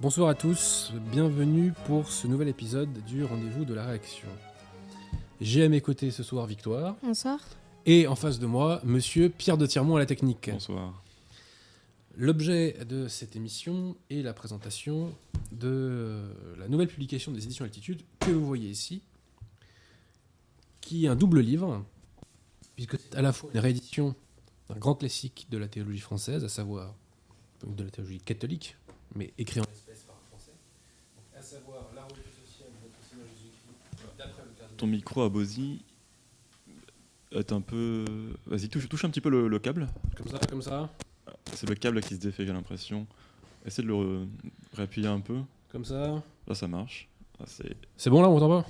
Bonsoir à tous, bienvenue pour ce nouvel épisode du rendez-vous de la réaction. J'ai à mes côtés ce soir Victoire Bonsoir. et en face de moi Monsieur Pierre de Tirmont à la technique. Bonsoir. L'objet de cette émission est la présentation de la nouvelle publication des éditions Altitude que vous voyez ici, qui est un double livre, puisque c'est à la fois une réédition d'un grand classique de la théologie française, à savoir de la théologie catholique, mais écrit en espèces par un français, donc à savoir la religion sociale de notre Seigneur Jésus-Christ d'après le cardinal. Ton micro à Bozy est un peu. Vas-y, touche, touche un petit peu le, le câble. Comme ça, comme ça, C'est le câble qui se défait, j'ai l'impression. Essaie de le re- réappuyer un peu. comme ça. Là, ça marche. C'est. C'est bon là, on entend pas?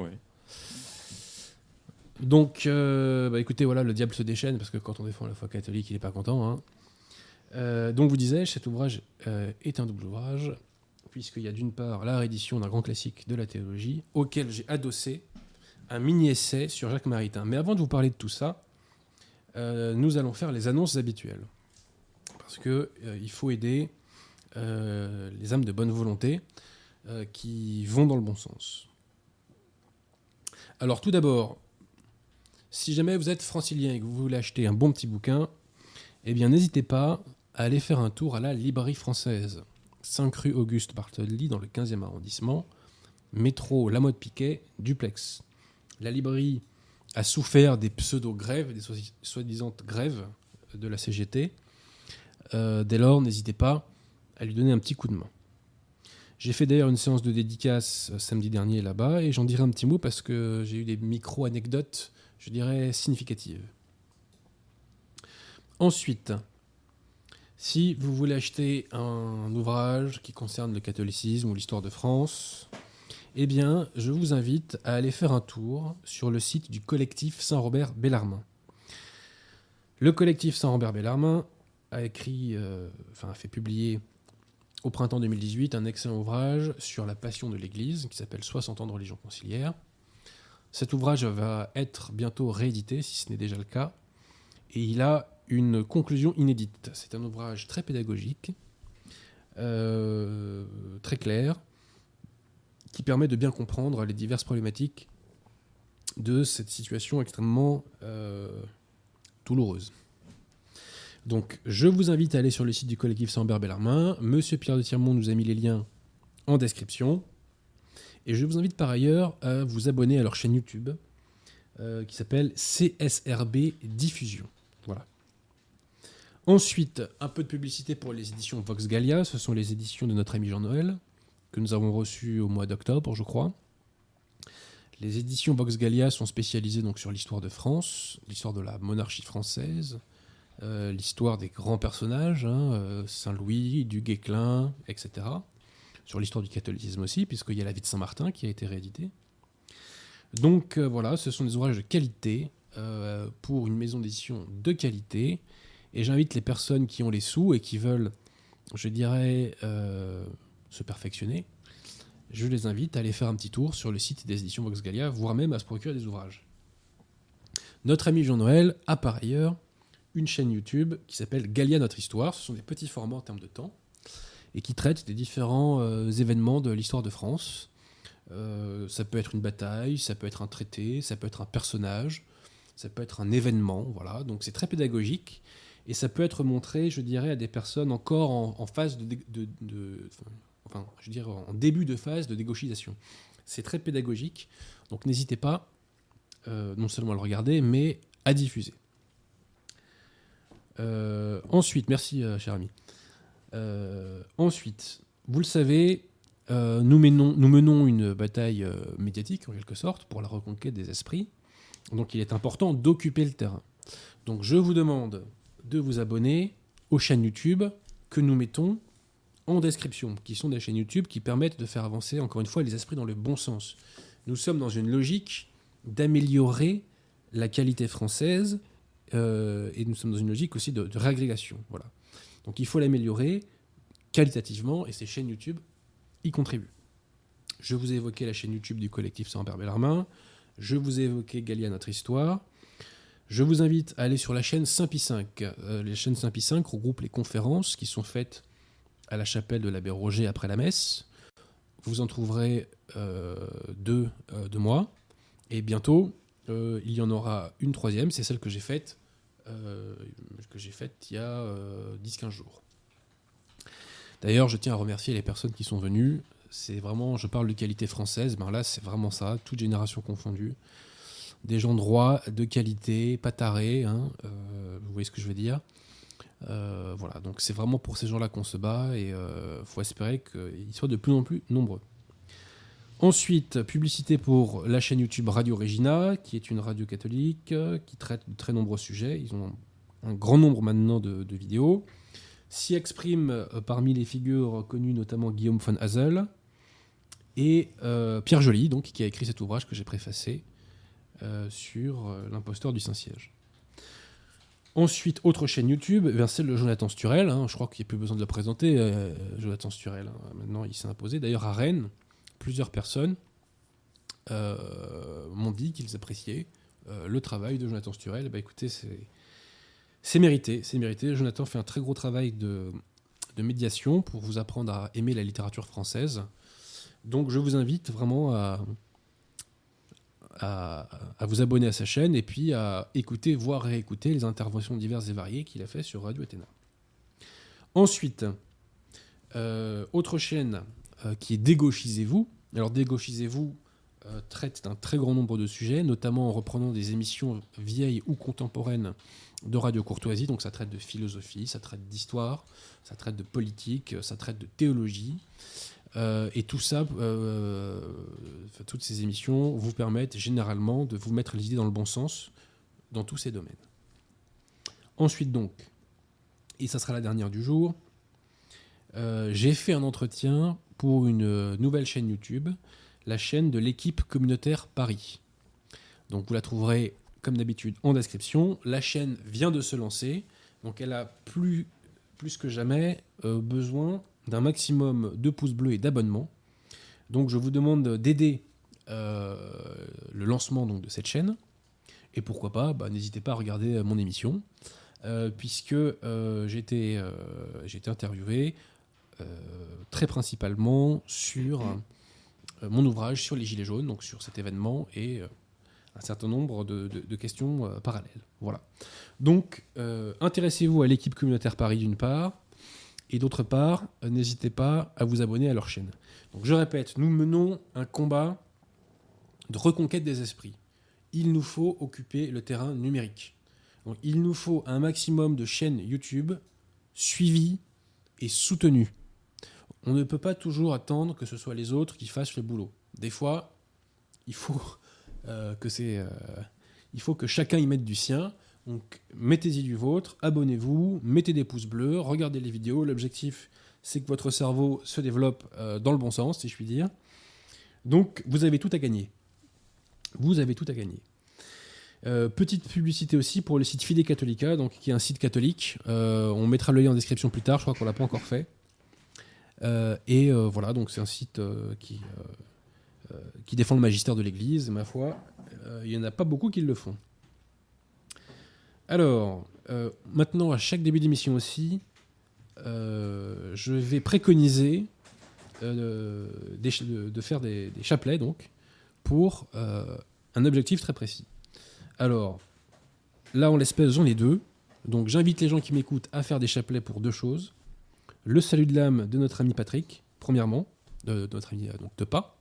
Ouais. Donc, euh, bah, écoutez, voilà, le diable se déchaîne parce que quand on défend la foi catholique, il n'est pas content. hein. Euh, donc, vous disais-je, cet ouvrage euh, est un double ouvrage, puisqu'il y a d'une part la réédition d'un grand classique de la théologie, auquel j'ai adossé un mini-essai sur Jacques Maritain. Mais avant de vous parler de tout ça, euh, nous allons faire les annonces habituelles. Parce que euh, faut aider euh, les âmes de bonne volonté qui vont dans le bon sens. Alors, tout d'abord, si jamais vous êtes francilien et que vous voulez acheter un bon petit bouquin, eh bien n'hésitez pas à aller faire un tour à la librairie française, 5 rue Auguste Bartholdi dans le 15e arrondissement, métro La Mode Piquet, duplex. La librairie a souffert des pseudo-grèves, des soi- soi-disant grèves de la CGT. Euh, dès lors, n'hésitez pas à lui donner un petit coup de main. J'ai fait d'ailleurs une séance de dédicace euh, samedi dernier là-bas et j'en dirai un petit mot parce que j'ai eu des micro-anecdotes je dirais, significative. Ensuite, si vous voulez acheter un ouvrage qui concerne le catholicisme ou l'histoire de France, eh bien, je vous invite à aller faire un tour sur le site du collectif Saint-Robert Bellarmin. Le collectif Saint-Robert Bellarmin a écrit, euh, enfin, a fait publier au printemps 2018 un excellent ouvrage sur la passion de l'Église qui s'appelle 60 ans de religion conciliaire. Cet ouvrage va être bientôt réédité, si ce n'est déjà le cas, et il a une conclusion inédite. C'est un ouvrage très pédagogique, euh, très clair, qui permet de bien comprendre les diverses problématiques de cette situation extrêmement euh, douloureuse. Donc, je vous invite à aller sur le site du collectif Sambert Bellarmin. Monsieur Pierre de Tirmont nous a mis les liens en description. Et je vous invite par ailleurs à vous abonner à leur chaîne YouTube euh, qui s'appelle CSRB Diffusion. Ensuite, un peu de publicité pour les éditions Vox Gallia. Ce sont les éditions de notre ami Jean-Noël que nous avons reçues au mois d'octobre, je crois. Les éditions Vox Gallia sont spécialisées donc sur l'histoire de France, l'histoire de la monarchie française, euh, l'histoire des grands personnages, hein, euh, Saint-Louis, du etc sur l'histoire du catholicisme aussi, puisqu'il y a la vie de Saint-Martin qui a été rééditée. Donc euh, voilà, ce sont des ouvrages de qualité pour une maison d'édition de qualité. Et j'invite les personnes qui ont les sous et qui veulent, je dirais, euh, se perfectionner, je les invite à aller faire un petit tour sur le site des éditions Vox Gallia, voire même à se procurer des ouvrages. Notre ami Jean-Noël a par ailleurs une chaîne YouTube qui s'appelle Gallia Notre Histoire. Ce sont des petits formats en termes de temps et qui traite des différents euh, événements de l'histoire de France. Euh, ça peut être une bataille, ça peut être un traité, ça peut être un personnage, ça peut être un événement, voilà. Donc c'est très pédagogique et ça peut être montré, je dirais, à des personnes encore en, phase de, enfin, je dirais en début de phase de dégauchisation. C'est très pédagogique, donc n'hésitez pas, euh, non seulement à le regarder, mais à diffuser. Euh, ensuite, merci, euh, cher ami. Ensuite, vous le savez, nous, menons, une bataille médiatique, en quelque sorte, pour la reconquête des esprits. Donc il est important d'occuper le terrain. Donc je vous demande de vous abonner aux chaînes YouTube que nous mettons en description, qui sont des chaînes YouTube qui permettent de faire avancer, encore une fois, les esprits dans le bon sens. Nous sommes dans une logique d'améliorer la qualité française euh, et nous sommes dans une logique aussi de, de réagrégation. Voilà. Donc il faut l'améliorer qualitativement et ces chaînes YouTube y contribuent. Je vous ai évoqué la chaîne YouTube du collectif Saint-Hubert Bellarmin. Je vous ai évoqué Galia Notre Histoire. Je vous invite à aller sur la chaîne Saint-Pi 5. Euh, la chaîne Saint-Pi 5 regroupe les conférences qui sont faites à la chapelle de l'abbé Roger après la messe. Vous en trouverez euh, deux euh, de moi. Et bientôt, il y en aura une troisième, c'est celle que j'ai faite que faite il y a euh, 10-15 jours. D'ailleurs, je tiens à remercier les personnes qui sont venues. C'est vraiment, je parle de qualité française, ben là c'est vraiment ça, toute génération confondue. Des gens droits, de qualité, pas tarés, hein, euh, vous voyez ce que je veux dire. Euh, voilà, donc c'est vraiment pour ces gens-là qu'on se bat et il faut espérer qu'ils soient de plus en plus nombreux. Ensuite, publicité pour la chaîne YouTube Radio Regina, qui est une radio catholique euh, qui traite de très nombreux sujets. Ils ont un grand nombre maintenant de, vidéos. S'y expriment euh, parmi les figures connues notamment Guillaume von Hazel et euh, Pierre Joly, donc, qui a écrit cet ouvrage que j'ai préfacé euh, sur euh, l'imposteur du Saint-Siège. Ensuite, autre chaîne YouTube, eh bien, celle de Jonathan Sturel. hein. je crois qu'il n'y a plus besoin de le présenter, euh, Jonathan Sturel. hein. Maintenant, il s'est imposé. D'ailleurs, à Rennes, plusieurs personnes euh, m'ont dit qu'ils appréciaient euh, le travail de Jonathan Sturel. Eh ben, écoutez, c'est mérité, c'est mérité. Jonathan fait un très gros travail de médiation pour vous apprendre à aimer la littérature française. Donc, je vous invite vraiment à, à, vous abonner à sa chaîne et puis à écouter, voire réécouter les interventions diverses et variées qu'il a fait sur Radio Athéna. Ensuite, euh, autre chaîne euh, qui est Dégauchisez-vous. Alors Dégauchisez-vous euh, traite d'un très grand nombre de sujets, notamment en reprenant des émissions vieilles ou contemporaines de Radio Courtoisie. Donc ça traite de philosophie, ça traite d'histoire, ça traite de politique, ça traite de théologie. Euh, et tout ça, euh, toutes ces émissions vous permettent généralement de vous mettre les idées dans le bon sens dans tous ces domaines. Ensuite donc, et ça sera la dernière du jour, euh, j'ai fait un entretien pour une nouvelle chaîne YouTube, la chaîne de l'équipe communautaire Paris. Donc vous la trouverez comme d'habitude en description. La chaîne vient de se lancer, donc elle a plus, plus que jamais besoin d'un maximum de pouces bleus et d'abonnements. Donc je vous demande d'aider euh, le lancement donc, de cette chaîne. Et pourquoi pas, bah, n'hésitez pas à regarder euh, mon émission, euh, puisque euh, j'ai été, interviewé très principalement sur mon ouvrage sur les Gilets jaunes, donc sur cet événement et un certain nombre de, de- questions parallèles. Voilà. Donc, intéressez-vous à l'équipe communautaire Paris d'une part, et d'autre part, euh, n'hésitez pas à vous abonner à leur chaîne. Donc, je répète, nous menons un combat de reconquête des esprits. Il nous faut occuper le terrain numérique. Il nous faut un maximum de chaînes YouTube suivies et soutenues. On ne peut pas toujours attendre que ce soit les autres qui fassent le boulot. Des fois, il faut euh, euh, il faut que chacun y mette du sien. Donc, mettez-y du vôtre, abonnez-vous, mettez des pouces bleus, regardez les vidéos. L'objectif, c'est que votre cerveau se développe euh, dans le bon sens, si je puis dire. Donc, vous avez tout à gagner. Vous avez tout à gagner. Euh, petite publicité aussi pour le site Fide Catholica, qui est un site catholique. Euh, on mettra le lien en description plus tard. Je crois qu'on l'a pas encore fait. Et voilà, donc c'est un site qui qui défend le magistère de l'Église. Ma foi, il y en a pas beaucoup qui le font. Alors, euh, maintenant, à chaque début d'émission aussi, euh, je vais préconiser euh, de, faire des, chapelets, donc, pour un objectif très précis. Alors, là, en l'espèce, j'en ai deux. Donc, j'invite les gens qui m'écoutent à faire des chapelets pour deux choses. Le salut de l'âme de notre ami Patrick, premièrement, de, notre ami donc, de pas.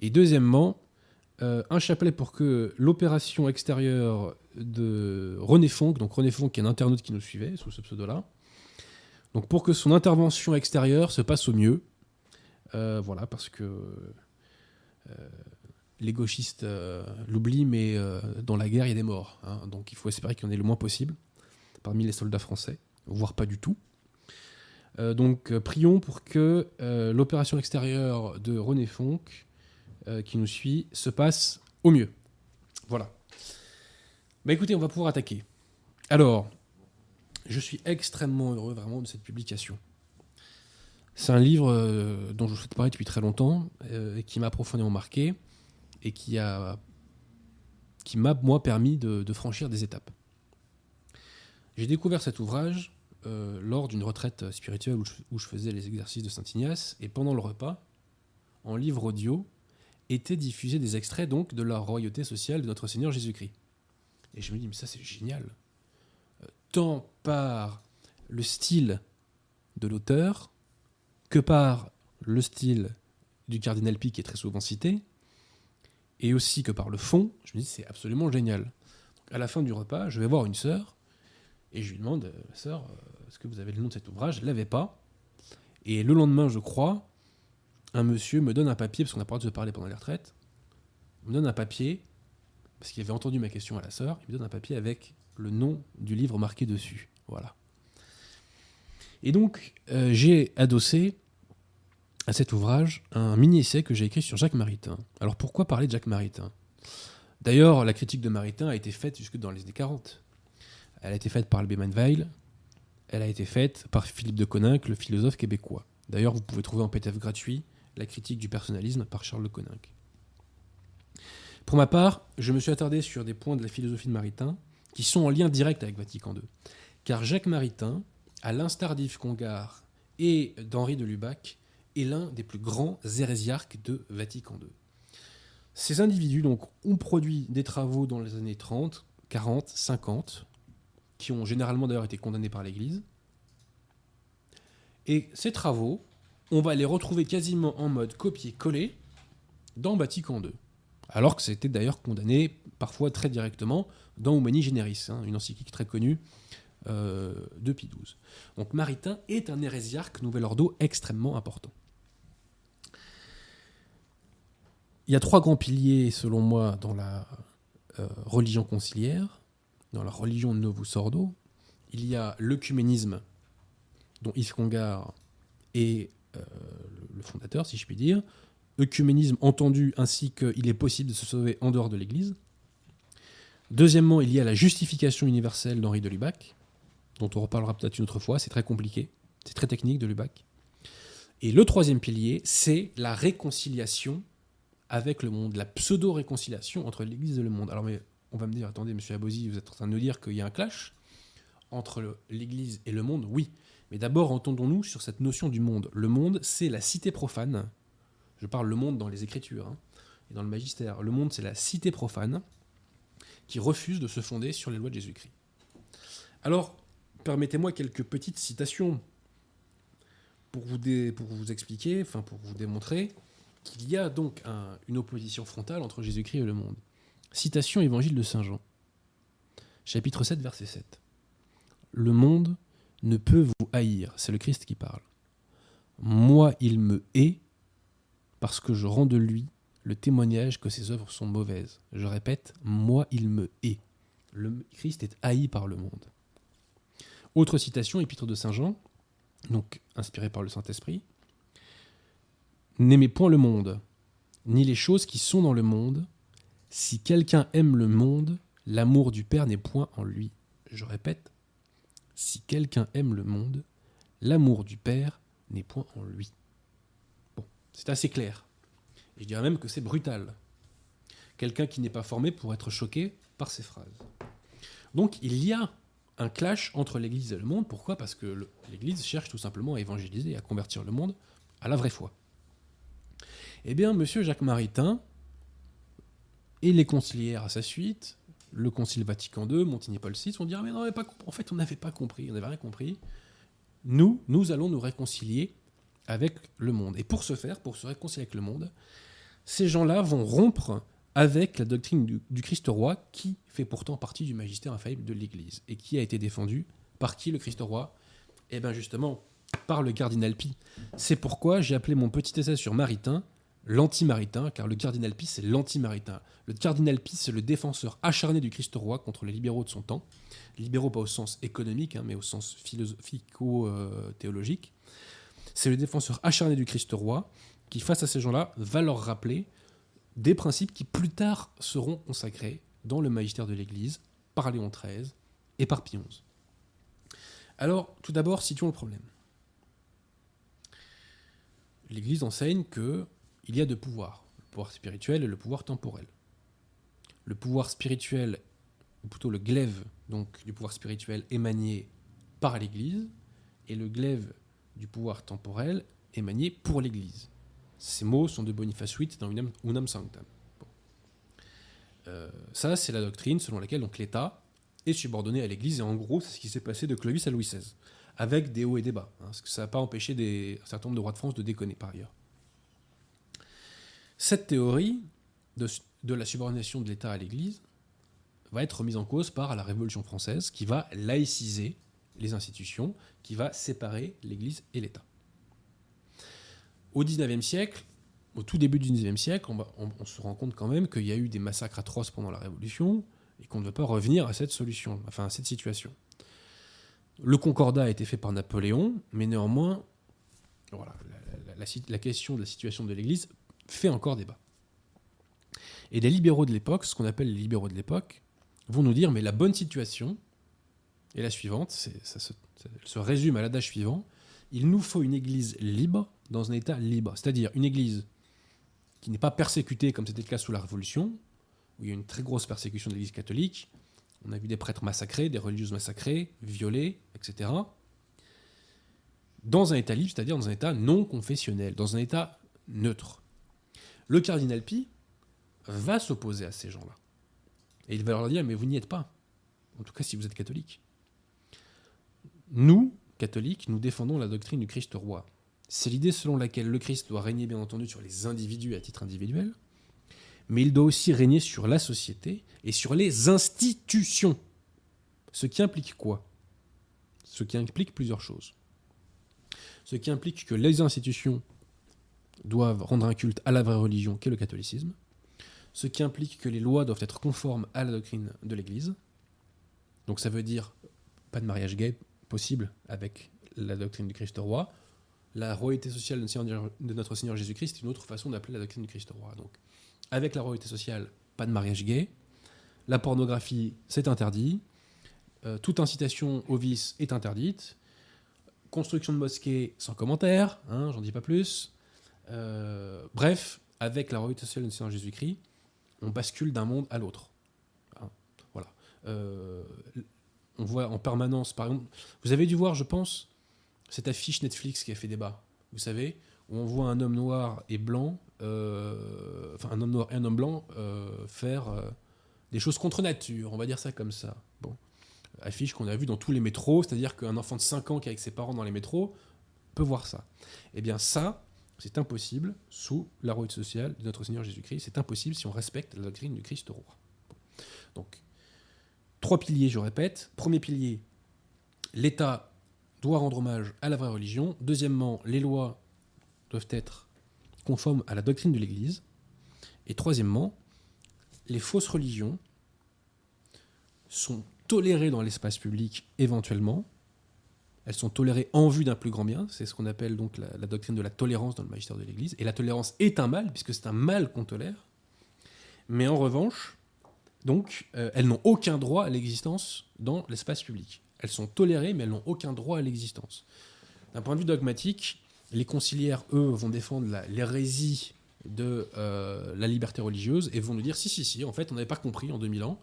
Et deuxièmement, un chapelet pour que l'opération extérieure de René Fonck, donc René Fonck qui est un internaute qui nous suivait sous ce pseudo-là, donc pour que son intervention extérieure se passe au mieux, Euh, voilà, parce que euh, les gauchistes euh, l'oublient, mais dans la guerre, il y a des morts. hein. donc il faut espérer qu'il y en ait le moins possible parmi les soldats français, voire pas du tout. Donc prions pour que l'opération extérieure de René Fonck, qui nous suit, se passe au mieux. Voilà. Bah écoutez, on va pouvoir attaquer. Alors, je suis extrêmement heureux vraiment de cette publication. C'est un livre euh, dont je souhaite parler depuis très longtemps, euh, et qui m'a profondément marqué, et qui a qui m'a permis de, franchir des étapes. J'ai découvert cet ouvrage euh, lors d'une retraite spirituelle où je, où je faisais les exercices de Saint Ignace, et pendant le repas, en livre audio, étaient diffusés des extraits donc de la royauté sociale de notre Seigneur Jésus-Christ. Et je me dis, mais ça c'est génial. Euh, Tant par le style de l'auteur que par le style du cardinal Pi qui est très souvent cité, et aussi que par le fond, je me dis c'est absolument génial. À la fin du repas, je vais voir une sœur et je lui demande, euh, sœur, euh, est-ce que vous avez le nom de cet ouvrage? Je ne l'avais pas. Et le lendemain, je crois, un monsieur me donne un papier, parce qu'on a droit de se parler pendant les retraites, me donne un papier, parce qu'il avait entendu ma question à la sœur, il me donne un papier avec le nom du livre marqué dessus. Voilà. Et donc, euh, j'ai adossé à cet ouvrage un mini-essai que j'ai écrit sur Jacques Maritain. Alors pourquoi parler de Jacques Maritain? D'ailleurs, la critique de Maritain a été faite jusque dans les années 40. Elle a été faite par Albert Manweil, elle a été faite par Philippe de Coninck, le philosophe québécois. D'ailleurs, vous pouvez trouver en PDF gratuit la critique du personnalisme par Charles de Coninck. Pour ma part, je me suis attardé sur des points de la philosophie de Maritain qui sont en lien direct avec Vatican II. Car Jacques Maritain, à l'instar d'Yves Congar et d'Henri de Lubac, est l'un des plus grands hérésiarques de Vatican II. Ces individus donc, ont produit des travaux dans les années 30, 40, 50, qui ont généralement d'ailleurs été condamnés par l'Église. Et ces travaux, on va les retrouver quasiment en mode copier-coller dans Vatican II. Alors que c'était d'ailleurs condamné parfois très directement dans Humani Generis, hein, une encyclique très connue euh, de Pie XII. Donc Maritain est un hérésiarque nouvel ordo extrêmement important. Il y a trois grands piliers, selon moi, dans la euh, religion conciliaire, dans la religion Novus Ordo. Il y a l'œcuménisme, dont Yves Congar est euh, le fondateur, si je puis dire. Œcuménisme entendu ainsi qu'il est possible de se sauver en dehors de l'Église. Deuxièmement, il y a la justification universelle d'Henri de Lubac, dont on reparlera peut-être une autre fois, c'est très compliqué, c'est très technique de Lubac. Et le troisième pilier, c'est la réconciliation avec le monde, la pseudo-réconciliation entre l'Église et le monde. Alors, mais on va me dire, attendez, monsieur Abosi, vous êtes en train de nous dire qu'il y a un clash entre l'Église et le monde? Oui. Mais d'abord, entendons-nous sur cette notion du monde. Le monde, c'est la cité profane. Je parle le monde dans les Écritures hein, et dans le magistère. Le monde, c'est la cité profane qui refuse de se fonder sur les lois de Jésus-Christ. Alors, permettez-moi quelques petites citations pour vous, pour vous expliquer, enfin pour vous démontrer qu'il y a donc un- une opposition frontale entre Jésus-Christ et le monde. Citation Évangile de Saint Jean, chapitre 7, verset 7. Le monde ne peut vous haïr, c'est le Christ qui parle. Moi, il me hait parce que je rends de lui le témoignage que ses œuvres sont mauvaises. Je répète, moi, il me hait. Le Christ est haï par le monde. Autre citation, épître de Saint Jean, donc inspiré par le Saint-Esprit. N'aimez point le monde, ni les choses qui sont dans le monde. Si quelqu'un aime le monde, l'amour du Père n'est point en lui. Je répète, si quelqu'un aime le monde, l'amour du Père n'est point en lui. C'est assez clair. Et je dirais même que c'est brutal. Quelqu'un qui n'est pas formé pour être choqué par ces phrases. Donc il y a un clash entre l'Église et le monde. Pourquoi? Parce que l'Église cherche tout simplement à évangéliser et à convertir le monde à la vraie foi. Eh bien, Monsieur Jacques Maritain et les conciliaires à sa suite, le Concile Vatican II, Montigny Paul VI, on dirait mais non, pas en fait, on n'avait pas compris, on n'avait rien compris. Nous, nous allons nous réconcilier avec le monde. Et pour ce faire, pour se réconcilier avec le monde, ces gens-là vont rompre avec la doctrine du, du Christ roi qui fait pourtant partie du magistère infaillible de l'Église et qui a été défendu par qui le Christ roi? Eh bien justement, par le cardinal Pi. C'est pourquoi j'ai appelé mon petit essai sur Maritain l'anti-maritain, car le cardinal Pi, c'est l'anti-maritain. Le cardinal Pi, c'est le défenseur acharné du Christ roi contre les libéraux de son temps. Libéraux pas au sens économique, hein, mais au sens philosophico-théologique. C'est le défenseur acharné du Christ roi qui, face à ces gens-là, va leur rappeler des principes qui plus tard seront consacrés dans le magistère de l'Église par Léon XIII et par Pie XI. Alors, tout d'abord, situons le problème. L'Église enseigne que il y a deux pouvoirs, le pouvoir spirituel et le pouvoir temporel. Le pouvoir spirituel, ou plutôt le glaive donc, du pouvoir spirituel émané par l'Église et le glaive du pouvoir temporel est manié pour l'Église. Ces mots sont de Boniface VIII dans Unam, Unam Sanctam. Euh, ça, c'est la doctrine selon laquelle l'État est subordonné à l'Église, et en gros, c'est ce qui s'est passé de Clovis à Louis XVI, avec des hauts et des bas, hein, ça n'a pas empêché un certain nombre de rois de France de déconner par ailleurs. Cette théorie de, de la subordination de l'État à l'Église va être remise en cause par la Révolution française, qui va laïciser les institutions, qui va séparer l'Église et l'État. Au XIXe siècle, au tout début du XIXe siècle, on, se rend compte quand même qu'il y a eu des massacres atroces pendant la Révolution et qu'on ne veut pas revenir à cette solution, enfin à cette situation. Le concordat a été fait par Napoléon, mais néanmoins, voilà, la, la question de la situation de l'Église fait encore débat. Et les libéraux de l'époque, ce qu'on appelle les libéraux de l'époque, vont nous dire mais la bonne situation est la suivante, ça se, elle se résume à l'adage suivant il nous faut une église libre dans un état libre, c'est-à-dire une église qui n'est pas persécutée comme c'était le cas sous la Révolution, où il y a une très grosse persécution de l'église catholique. On a vu des prêtres massacrés, des religieuses massacrées, violées, etc. Dans un état libre, c'est-à-dire dans un état non confessionnel, dans un état neutre. Le cardinal Pi va s'opposer à ces gens-là. Et il va leur dire, mais vous n'y êtes pas. En tout cas, si vous êtes catholique. Nous, catholiques, nous défendons la doctrine du Christ roi. C'est l'idée selon laquelle le Christ doit régner, bien entendu, sur les individus à titre individuel, mais il doit aussi régner sur la société et sur les institutions. Ce qui implique quoi? Ce qui implique plusieurs choses. Ce qui implique que les institutions doivent rendre un culte à la vraie religion qu'est le catholicisme. Ce qui implique que les lois doivent être conformes à la doctrine de l'Église. Donc ça veut dire pas de mariage gay possible avec la doctrine du Christ roi. La royauté sociale de notre Seigneur- Jésus-Christ est une autre façon d'appeler la doctrine du Christ roi. Donc avec la royauté sociale, pas de mariage gay. La pornographie, c'est interdit. Euh, toute incitation au vice est interdite. Construction de mosquées, sans commentaire, hein, j'en dis pas plus. Euh, bref, avec la royauté sociale de Seigneur Jésus-Christ, on bascule d'un monde à l'autre. Hein, voilà. Euh, on voit en permanence, par exemple, vous avez dû voir, je pense, cette affiche Netflix qui a fait débat. Vous savez, où on voit un homme noir et blanc, euh, enfin un homme noir et un homme blanc euh, faire euh, des choses contre nature, on va dire ça comme ça. Bon, affiche qu'on a vue dans tous les métros, c'est-à-dire qu'un enfant de 5 ans qui est avec ses parents dans les métros peut voir ça. Eh bien ça, c'est impossible sous la royauté sociale de notre Seigneur Jésus-Christ. C'est impossible si on respecte la doctrine du Christ roi. Donc, trois piliers, je répète. Premier pilier, l'État doit rendre hommage à la vraie religion. Deuxièmement, les lois doivent être conformes à la doctrine de l'Église. Et troisièmement, les fausses religions sont tolérées dans l'espace public éventuellement. Elles sont tolérées en vue d'un plus grand bien. C'est ce qu'on appelle donc la, doctrine de la tolérance dans le magistère de l'Église. Et la tolérance est un mal, puisque c'est un mal qu'on tolère. Mais en revanche, donc, euh, elles n'ont aucun droit à l'existence dans l'espace public. Elles sont tolérées, mais elles n'ont aucun droit à l'existence. D'un point de vue dogmatique, les conciliaires, eux, vont défendre l'hérésie de euh, la liberté religieuse et vont nous dire si, si, si, en fait, on n'avait pas compris en 2000 ans,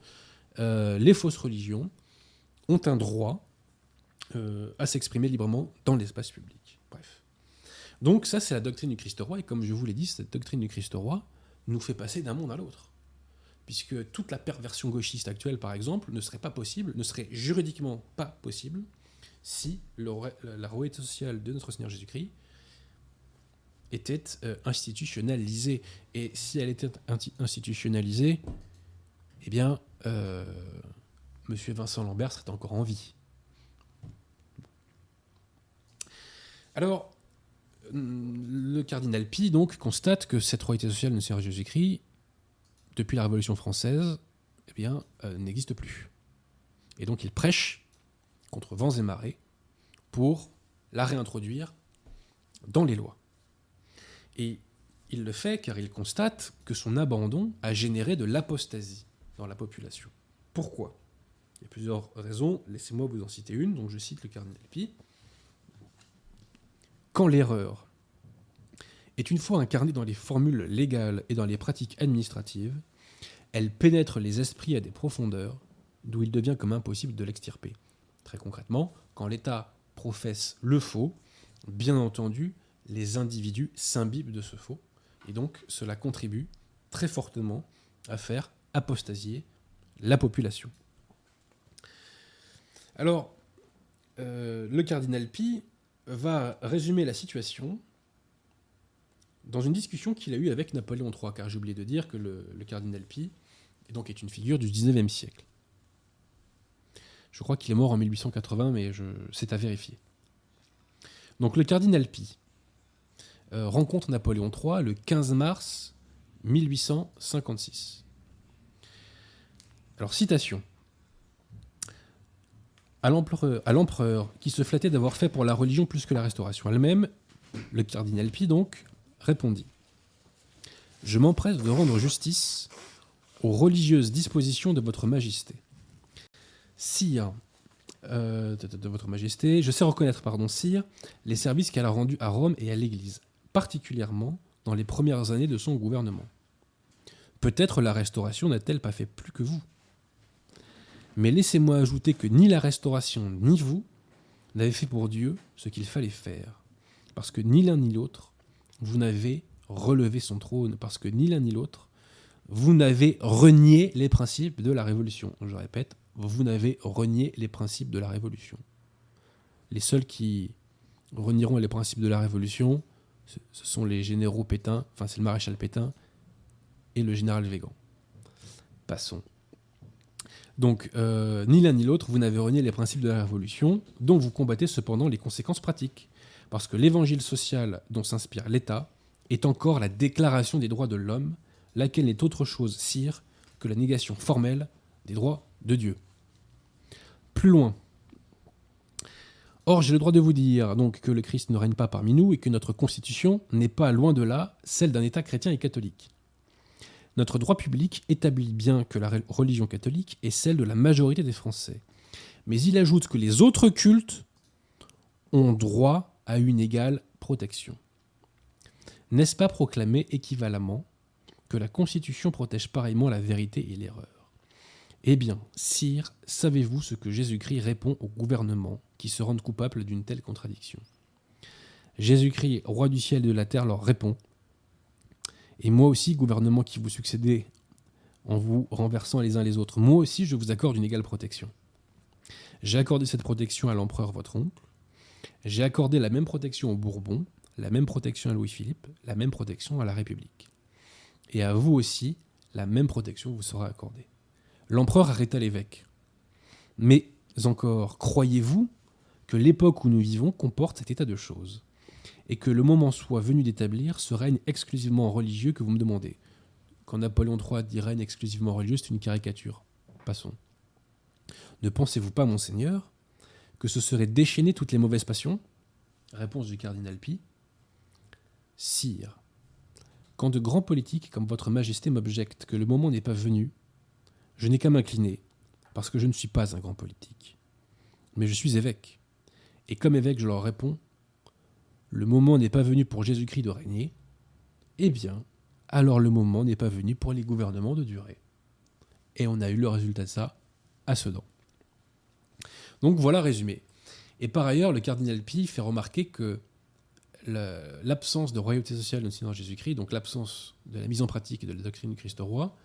euh, les fausses religions ont un droit à s'exprimer librement dans l'espace public. Bref. Donc, ça, c'est la doctrine du Christ roi, et comme je vous l'ai dit, cette doctrine du Christ roi nous fait passer d'un monde à l'autre puisque toute la perversion gauchiste actuelle, par exemple, ne serait pas possible, ne serait juridiquement pas possible, si la royauté sociale de notre Seigneur Jésus-Christ était euh, institutionnalisée. Et si elle était institutionnalisée, eh bien, euh, Monsieur Vincent Lambert serait encore en vie. Alors, hum, le cardinal Pi, donc, constate que cette royauté sociale de Seigneur Jésus-Christ depuis la Révolution française, eh bien, euh, n'existe plus. Et donc il prêche contre vents et marées pour la réintroduire dans les lois. Et il le fait car il constate que son abandon a généré de l'apostasie dans la population. Pourquoi? Il y a plusieurs raisons, laissez-moi vous en citer une, donc je cite le cardinal Pi. Quand l'erreur est une fois incarnée dans les formules légales et dans les pratiques administratives, elle pénètre les esprits à des profondeurs d'où il devient comme impossible de l'extirper. Très concrètement, quand l'État professe le faux, bien entendu, les individus s'imbibent de ce faux. Et donc, cela contribue très fortement à faire apostasier la population. Alors, euh, le cardinal Pi va résumer la situation dans une discussion qu'il a eue avec Napoléon III, car j'ai oublié de dire que le, cardinal Pi est, donc, est une figure du 19e siècle. Je crois qu'il est mort en 1880, mais c'est à vérifier. Donc le cardinal Pi euh, rencontre Napoléon III le 15 mars 1856. Alors citation. À l'empereur qui se flattait d'avoir fait pour la religion plus que la restauration elle-même, le cardinal Pi donc répondit Je m'empresse de rendre justice aux religieuses dispositions de votre majesté. Sire, euh, de, votre majesté, je sais reconnaître, pardon, sire, les services qu'elle a rendus à Rome et à l'Église, particulièrement dans les premières années de son gouvernement. Peut-être la restauration n'a-t-elle pas fait plus que vous. Mais laissez-moi ajouter que ni la restauration ni vous n'avez fait pour Dieu ce qu'il fallait faire, parce que ni l'un ni l'autre vous n'avez relevé son trône, parce que ni l'un ni l'autre, vous n'avez renié les principes de la Révolution. Je répète, vous n'avez renié les principes de la Révolution. Les seuls qui renieront les principes de la Révolution, ce sont les généraux Pétain, enfin c'est le maréchal Pétain et le général Végan. Passons. Donc, euh, ni l'un ni l'autre, vous n'avez renié les principes de la Révolution, dont vous combattez cependant les conséquences pratiques. Parce que l'évangile social dont s'inspire l'État est encore la déclaration des droits de l'homme, laquelle n'est autre chose, sire, que la négation formelle des droits de Dieu. Plus loin. Or, j'ai le droit de vous dire donc que le Christ ne règne pas parmi nous et que notre constitution n'est pas loin de là celle d'un État chrétien et catholique. Notre droit public établit bien que la religion catholique est celle de la majorité des Français. Mais il ajoute que les autres cultes ont droit à une égale protection. N'est-ce pas proclamer équivalemment que la Constitution protège pareillement la vérité et l'erreur? Eh bien, sire, savez-vous ce que Jésus-Christ répond au gouvernement qui se rendent coupables d'une telle contradiction? Jésus-Christ, roi du ciel et de la terre, leur répond Et moi aussi, gouvernement qui vous succédez en vous renversant les uns les autres, moi aussi je vous accorde une égale protection. J'ai accordé cette protection à l'empereur votre oncle, j'ai accordé la même protection aux Bourbons, la même protection à Louis-Philippe, la même protection à la République. Et à vous aussi, la même protection vous sera accordée. L'empereur arrêta l'évêque. Mais encore, croyez-vous que l'époque où nous vivons comporte cet état de choses et que le moment soit venu d'établir ce règne exclusivement religieux que vous me demandez? Quand Napoléon III dit règne exclusivement religieux, c'est une caricature. Passons. Ne pensez-vous pas, monseigneur, que ce serait déchaîner toutes les mauvaises passions Réponse du cardinal Pi. Sire, quand de grands politiques comme votre Majesté m'objectent que le moment n'est pas venu, je n'ai qu'à m'incliner, parce que je ne suis pas un grand politique. Mais je suis évêque. Et comme évêque, je leur réponds Le moment n'est pas venu pour Jésus-Christ de régner. Eh bien, alors le moment n'est pas venu pour les gouvernements de durer. Et on a eu le résultat de ça à Sedan. Donc voilà résumé. Et par ailleurs, le cardinal Pi fait remarquer que l'absence de royauté sociale le Seigneur Jésus-Christ, donc l'absence de la mise en pratique de la doctrine du Christ roi,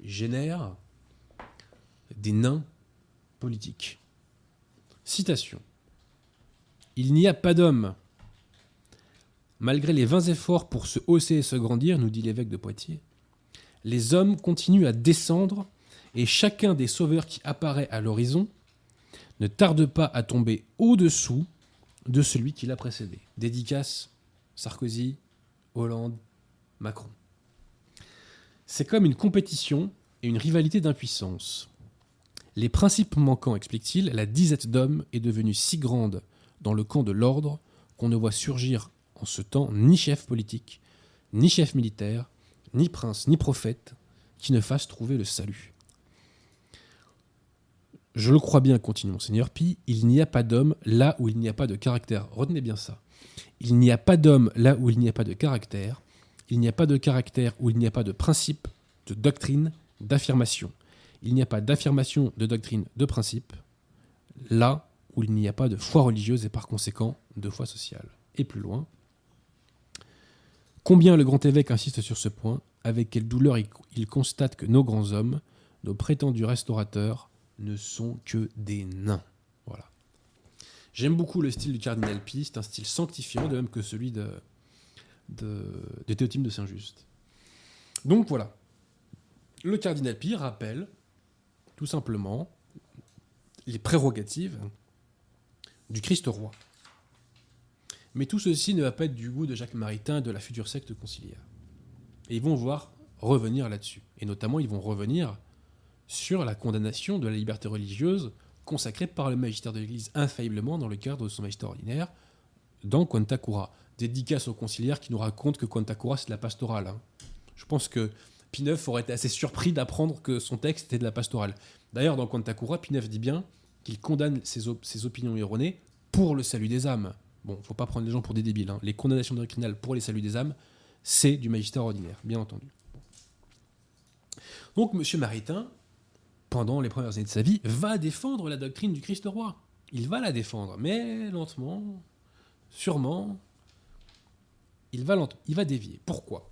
génère des nains politiques. Citation. Il n'y a pas d'homme. Malgré les vains efforts pour se hausser et se grandir, nous dit l'évêque de Poitiers, les hommes continuent à descendre et chacun des sauveurs qui apparaît à l'horizon ne tarde pas à tomber au-dessous de celui qui l'a précédé. Dédicace Sarkozy, Hollande, Macron. C'est comme une compétition et une rivalité d'impuissance. Les principes manquants, explique-t-il, la disette d'hommes est devenue si grande dans le camp de l'ordre qu'on ne voit surgir en ce temps ni chef politique, ni chef militaire, ni prince, ni prophète qui ne fasse trouver le salut. Je le crois bien, continue Monseigneur Pi, il n'y a pas d'homme là où il n'y a pas de caractère. Retenez bien ça. Il n'y a pas d'homme là où il n'y a pas de caractère. Il n'y a pas de caractère où il n'y a pas de principe, de doctrine, d'affirmation. Il n'y a pas d'affirmation, de doctrine, de principe, là où il n'y a pas de foi religieuse et par conséquent de foi sociale. Et plus loin, combien le grand évêque insiste sur ce point, avec quelle douleur il, il constate que nos grands hommes, nos prétendus restaurateurs, ne sont que des nains. Voilà. J'aime beaucoup le style du cardinal Pi, c'est un style sanctifiant, de même que celui de, de, de Théotime de Saint-Just. Donc voilà. Le cardinal Pi rappelle tout simplement les prérogatives du Christ roi. Mais tout ceci ne va pas être du goût de Jacques Maritain et de la future secte conciliaire. Et ils vont voir revenir là-dessus. Et notamment, ils vont revenir sur la condamnation de la liberté religieuse consacrée par le magistère de l'Église infailliblement dans le cadre de son magistère ordinaire dans Quanta Cura. Dédicace aux conciliaires qui nous racontent que Quanta Cura c'est de la pastorale. hein. Je pense que Pineuf aurait été assez surpris d'apprendre que son texte était de la pastorale. D'ailleurs, dans Quanta Cura, Pineuf dit bien qu'il condamne ses, op- ses opinions erronées pour le salut des âmes. Bon, faut pas prendre les gens pour des débiles. hein. Les condamnations doctrinales pour les saluts des âmes, c'est du magistère ordinaire, bien entendu. Donc, M. Maritain, pendant les premières années de sa vie, va défendre la doctrine du Christ roi. Il va la défendre, mais lentement, sûrement, il va, lent- il va dévier. Pourquoi?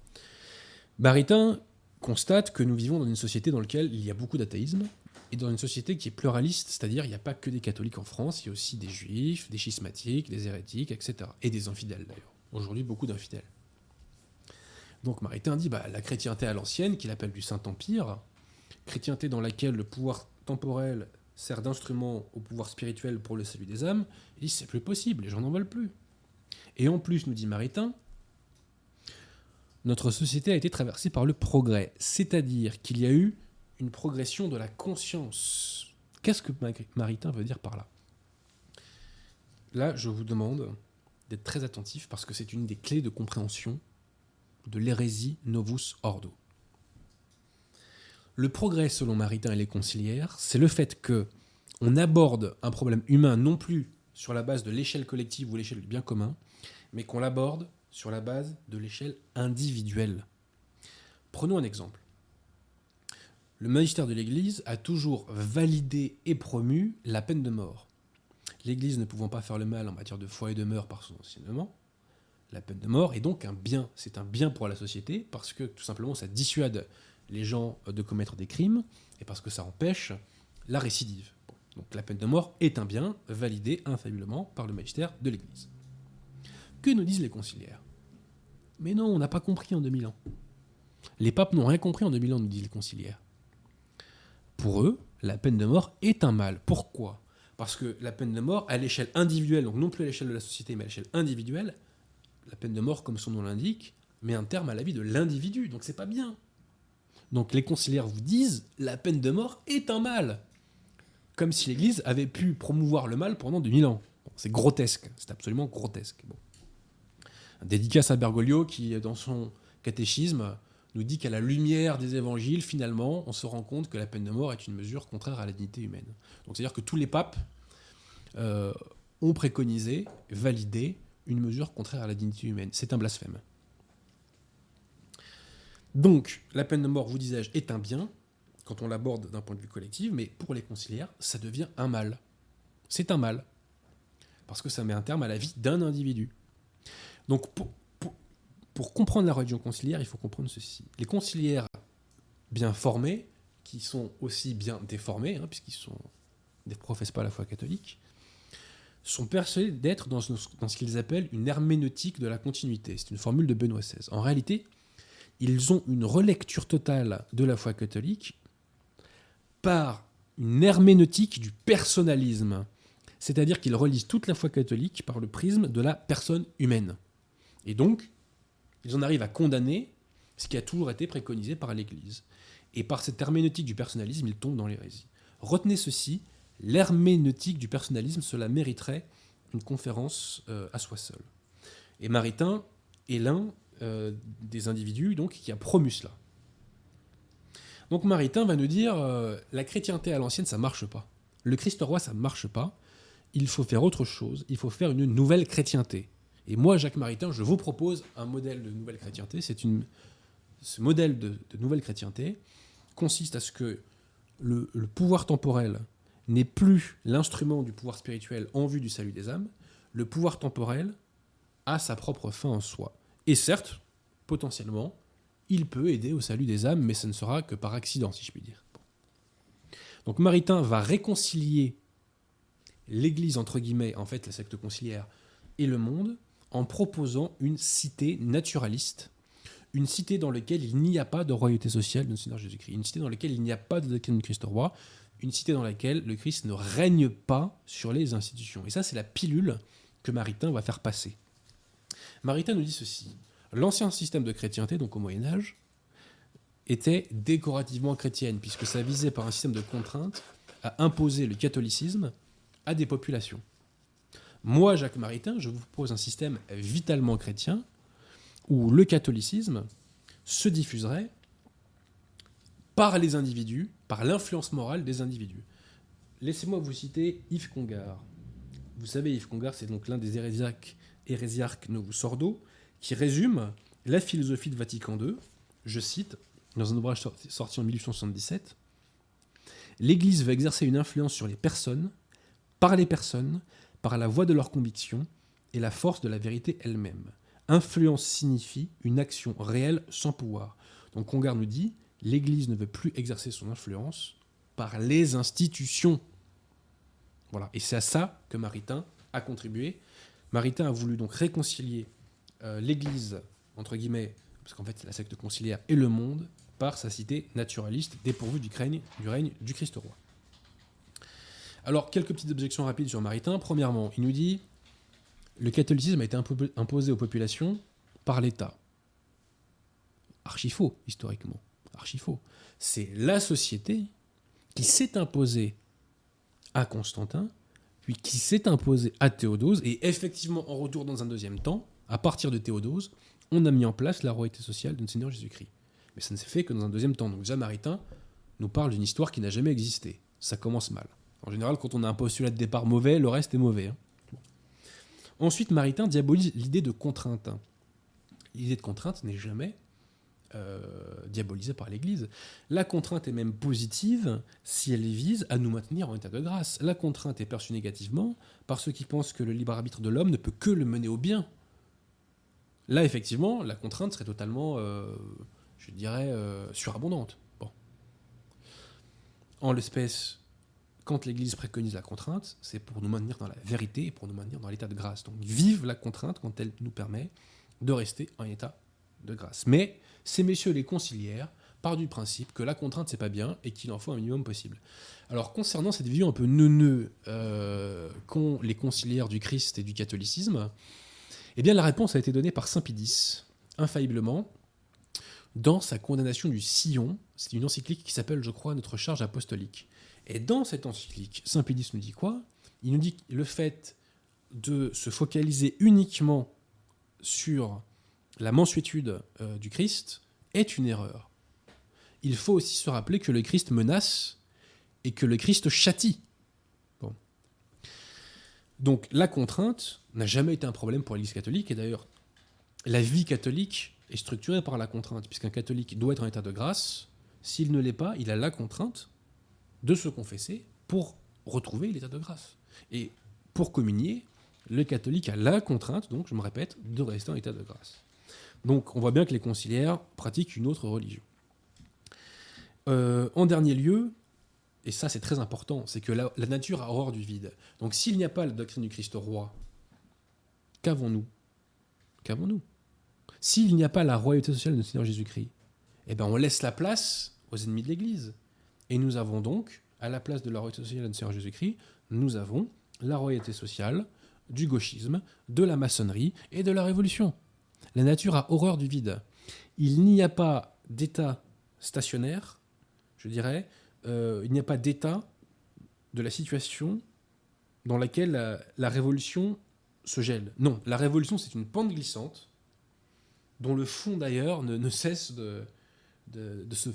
Maritain constate que nous vivons dans une société dans laquelle il y a beaucoup d'athéisme, et dans une société qui est pluraliste, c'est-à-dire il n'y a pas que des catholiques en France, il y a aussi des juifs, des schismatiques, des hérétiques, etc. Et des infidèles d'ailleurs. Aujourd'hui, beaucoup d'infidèles. Donc Maritain dit bah, la chrétienté à l'ancienne, qu'il appelle du Saint-Empire, chrétienté dans laquelle le pouvoir temporel sert d'instrument au pouvoir spirituel pour le salut des âmes, il dit c'est plus possible, les gens n'en veulent plus. Et en plus, nous dit Maritain, notre société a été traversée par le progrès, c'est-à-dire qu'il y a eu une progression de la conscience. Qu'est-ce que Maritain veut dire par là? Là, je vous demande d'être très attentif parce que c'est une des clés de compréhension de l'hérésie Novus Ordo. Le progrès, selon Maritain et les conciliaires, c'est le fait que on aborde un problème humain non plus sur la base de l'échelle collective ou l'échelle du bien commun, mais qu'on l'aborde sur la base de l'échelle individuelle. Prenons un exemple. Le magistère de l'Église a toujours validé et promu la peine de mort. L'Église ne pouvant pas faire le mal en matière de foi et de mœurs par son enseignement, la peine de mort est donc un bien. C'est un bien pour la société parce que tout simplement ça dissuade les gens de commettre des crimes et parce que ça empêche la récidive. Donc la peine de mort est un bien validé infailliblement par le magistère de l'Église. Que nous disent les conciliaires? Mais non, on n'a pas compris en 2000 ans. Les papes n'ont rien compris en 2000 ans, nous disent les conciliaires. Pour eux, la peine de mort est un mal. Pourquoi? Parce que la peine de mort, à l'échelle individuelle, donc non plus à l'échelle de la société, mais à l'échelle individuelle, la peine de mort, comme son nom l'indique, met un terme à la vie de l'individu. Donc c'est pas bien. Donc les conciliaires vous disent la peine de mort est un mal. Comme si l'Église avait pu promouvoir le mal pendant 2000 ans. C'est grotesque, c'est absolument grotesque. Dédicace à Bergoglio qui, dans son catéchisme, nous dit qu'à la lumière des évangiles, finalement, on se rend compte que la peine de mort est une mesure contraire à la dignité humaine. Donc c'est-à-dire que tous les papes euh, ont préconisé, validé une mesure contraire à la dignité humaine. C'est un blasphème. Donc, la peine de mort, vous disais-je, est un bien, quand on l'aborde d'un point de vue collectif, mais pour les conciliaires, ça devient un mal. C'est un mal. Parce que ça met un terme à la vie d'un individu. Donc, pour, comprendre la religion conciliaire, il faut comprendre ceci. Les conciliaires bien formés, qui sont aussi bien déformés, hein, puisqu'ils sont ne professent pas la foi catholique, sont persuadés d'être dans, dans ce qu'ils appellent une herméneutique de la continuité. C'est une formule de Benoît XVI. En réalité, ils ont une relecture totale de la foi catholique par une herméneutique du personnalisme. C'est-à-dire qu'ils relisent toute la foi catholique par le prisme de la personne humaine. Et donc, ils en arrivent à condamner ce qui a toujours été préconisé par l'Église. Et par cette herméneutique du personnalisme, ils tombent dans l'hérésie. Retenez ceci, l'herméneutique du personnalisme, cela mériterait une conférence euh, à soi seul. Et Maritain est l'un euh, des individus donc, qui a promu cela. Donc Maritain va nous dire euh, la chrétienté à l'ancienne, ça marche pas. Le Christ roi, ça marche pas. Il faut faire autre chose. Il faut faire une nouvelle chrétienté. Et moi, Jacques Maritain, je vous propose un modèle de nouvelle chrétienté. C'est une, ce modèle de, nouvelle chrétienté consiste à ce que le, le pouvoir temporel n'est plus l'instrument du pouvoir spirituel en vue du salut des âmes, le pouvoir temporel a sa propre fin en soi. Et certes, potentiellement, il peut aider au salut des âmes, mais ce ne sera que par accident, si je puis dire. Donc Maritain va réconcilier l'Église, entre guillemets, en fait la secte conciliaire, et le monde, en proposant une cité naturaliste, une cité dans laquelle il n'y a pas de royauté sociale de Seigneur Jésus-Christ, une cité dans laquelle il n'y a pas de doctrine de Christ roi, une cité dans laquelle le Christ ne règne pas sur les institutions. Et ça, c'est la pilule que Maritain va faire passer. Maritain nous dit ceci. L'ancien système de chrétienté, donc au Moyen Âge, était décorativement chrétienne, puisque ça visait par un système de contraintes à imposer le catholicisme à des populations. Moi, Jacques Maritain, je vous propose un système vitalement chrétien où le catholicisme se diffuserait par les individus, par l'influence morale des individus. Laissez-moi vous citer Yves Congar. Vous savez, Yves Congar, c'est donc l'un des hérésiarques, hérésiarques Novus Sordo, qui résume la philosophie de Vatican II. Je cite, dans un ouvrage sorti en 1877, L'Église va exercer une influence sur les personnes, par les personnes, par la voie de leurs convictions et la force de la vérité elle-même. Influence signifie une action réelle sans pouvoir. Donc Congar nous dit, l'Église ne veut plus exercer son influence par les institutions. Voilà. Et c'est à ça que Maritain a contribué. Maritain a voulu donc réconcilier euh, l'Église, entre guillemets, parce qu'en fait c'est la secte conciliaire, et le monde par sa cité naturaliste dépourvue du règne du, règne du Christ roi. Alors, quelques petites objections rapides sur Maritain. Premièrement, il nous dit le catholicisme a été imposé aux populations par l'État. Archi faux, historiquement. Archi faux. C'est la société qui s'est imposée à Constantin, qui s'est imposée à Théodose, et effectivement, en retour dans un deuxième temps, à partir de Théodose, on a mis en place la royauté sociale de notre Seigneur Jésus-Christ. Mais ça ne s'est fait que dans un deuxième temps. Donc Jean Maritain nous parle d'une histoire qui n'a jamais existé. Ça commence mal. En général, quand on a un postulat de départ mauvais, le reste est mauvais. Hein. Ensuite, Maritain diabolise l'idée de contrainte. L'idée de contrainte n'est jamais diabolisée par l'Église. La contrainte est même positive si elle vise à nous maintenir en état de grâce. La contrainte est perçue négativement par ceux qui pensent que le libre arbitre de l'homme ne peut que le mener au bien. Là, effectivement, la contrainte serait totalement, euh, je dirais, euh, surabondante. Bon. En l'espèce, quand l'Église préconise la contrainte, c'est pour nous maintenir dans la vérité et pour nous maintenir dans l'état de grâce. Donc vive la contrainte quand elle nous permet de rester en état de grâce. Mais ces messieurs les conciliaires partent du principe que la contrainte c'est pas bien et qu'il en faut un minimum possible. Alors concernant cette vision un peu neuneux euh, qu'ont les conciliaires du Christ et du catholicisme, eh bien la réponse a été donnée par Saint Pidis, infailliblement, dans sa condamnation du sillon. C'est une encyclique qui s'appelle, je crois, Notre charge apostolique. Et dans cette encyclique, Saint Pédis nous dit quoi? Il nous dit que le fait de se focaliser uniquement sur la mansuétude euh, du Christ est une erreur. Il faut aussi se rappeler que le Christ menace et que le Christ châtie. Donc la contrainte n'a jamais été un problème pour l'Église catholique, et d'ailleurs la vie catholique est structurée par la contrainte, puisqu'un catholique doit être en état de grâce, s'il ne l'est pas, il a la contrainte de se confesser pour retrouver l'état de grâce. Et pour communier, le catholique a la contrainte, donc je me répète, de rester en état de grâce. Donc on voit bien que les conciliaires pratiquent une autre religion. Euh, en dernier lieu, et ça c'est très important, c'est que la, nature a horreur du vide. Donc s'il n'y a pas la doctrine du Christ roi, qu'avons-nous Qu'avons-nous S'il n'y a pas la royauté sociale de Seigneur Jésus-Christ, eh ben on laisse la place aux ennemis de l'Église. Et nous avons donc, à la place de la royauté sociale de Seigneur Jésus-Christ, nous avons la royauté sociale du gauchisme, de la maçonnerie et de la révolution. La nature a horreur du vide. Il n'y a pas d'état stationnaire, je dirais, euh, il n'y a pas d'état de la situation dans laquelle la, révolution se gèle. Non, la révolution, c'est une pente glissante dont le fond d'ailleurs ne, cesse de, se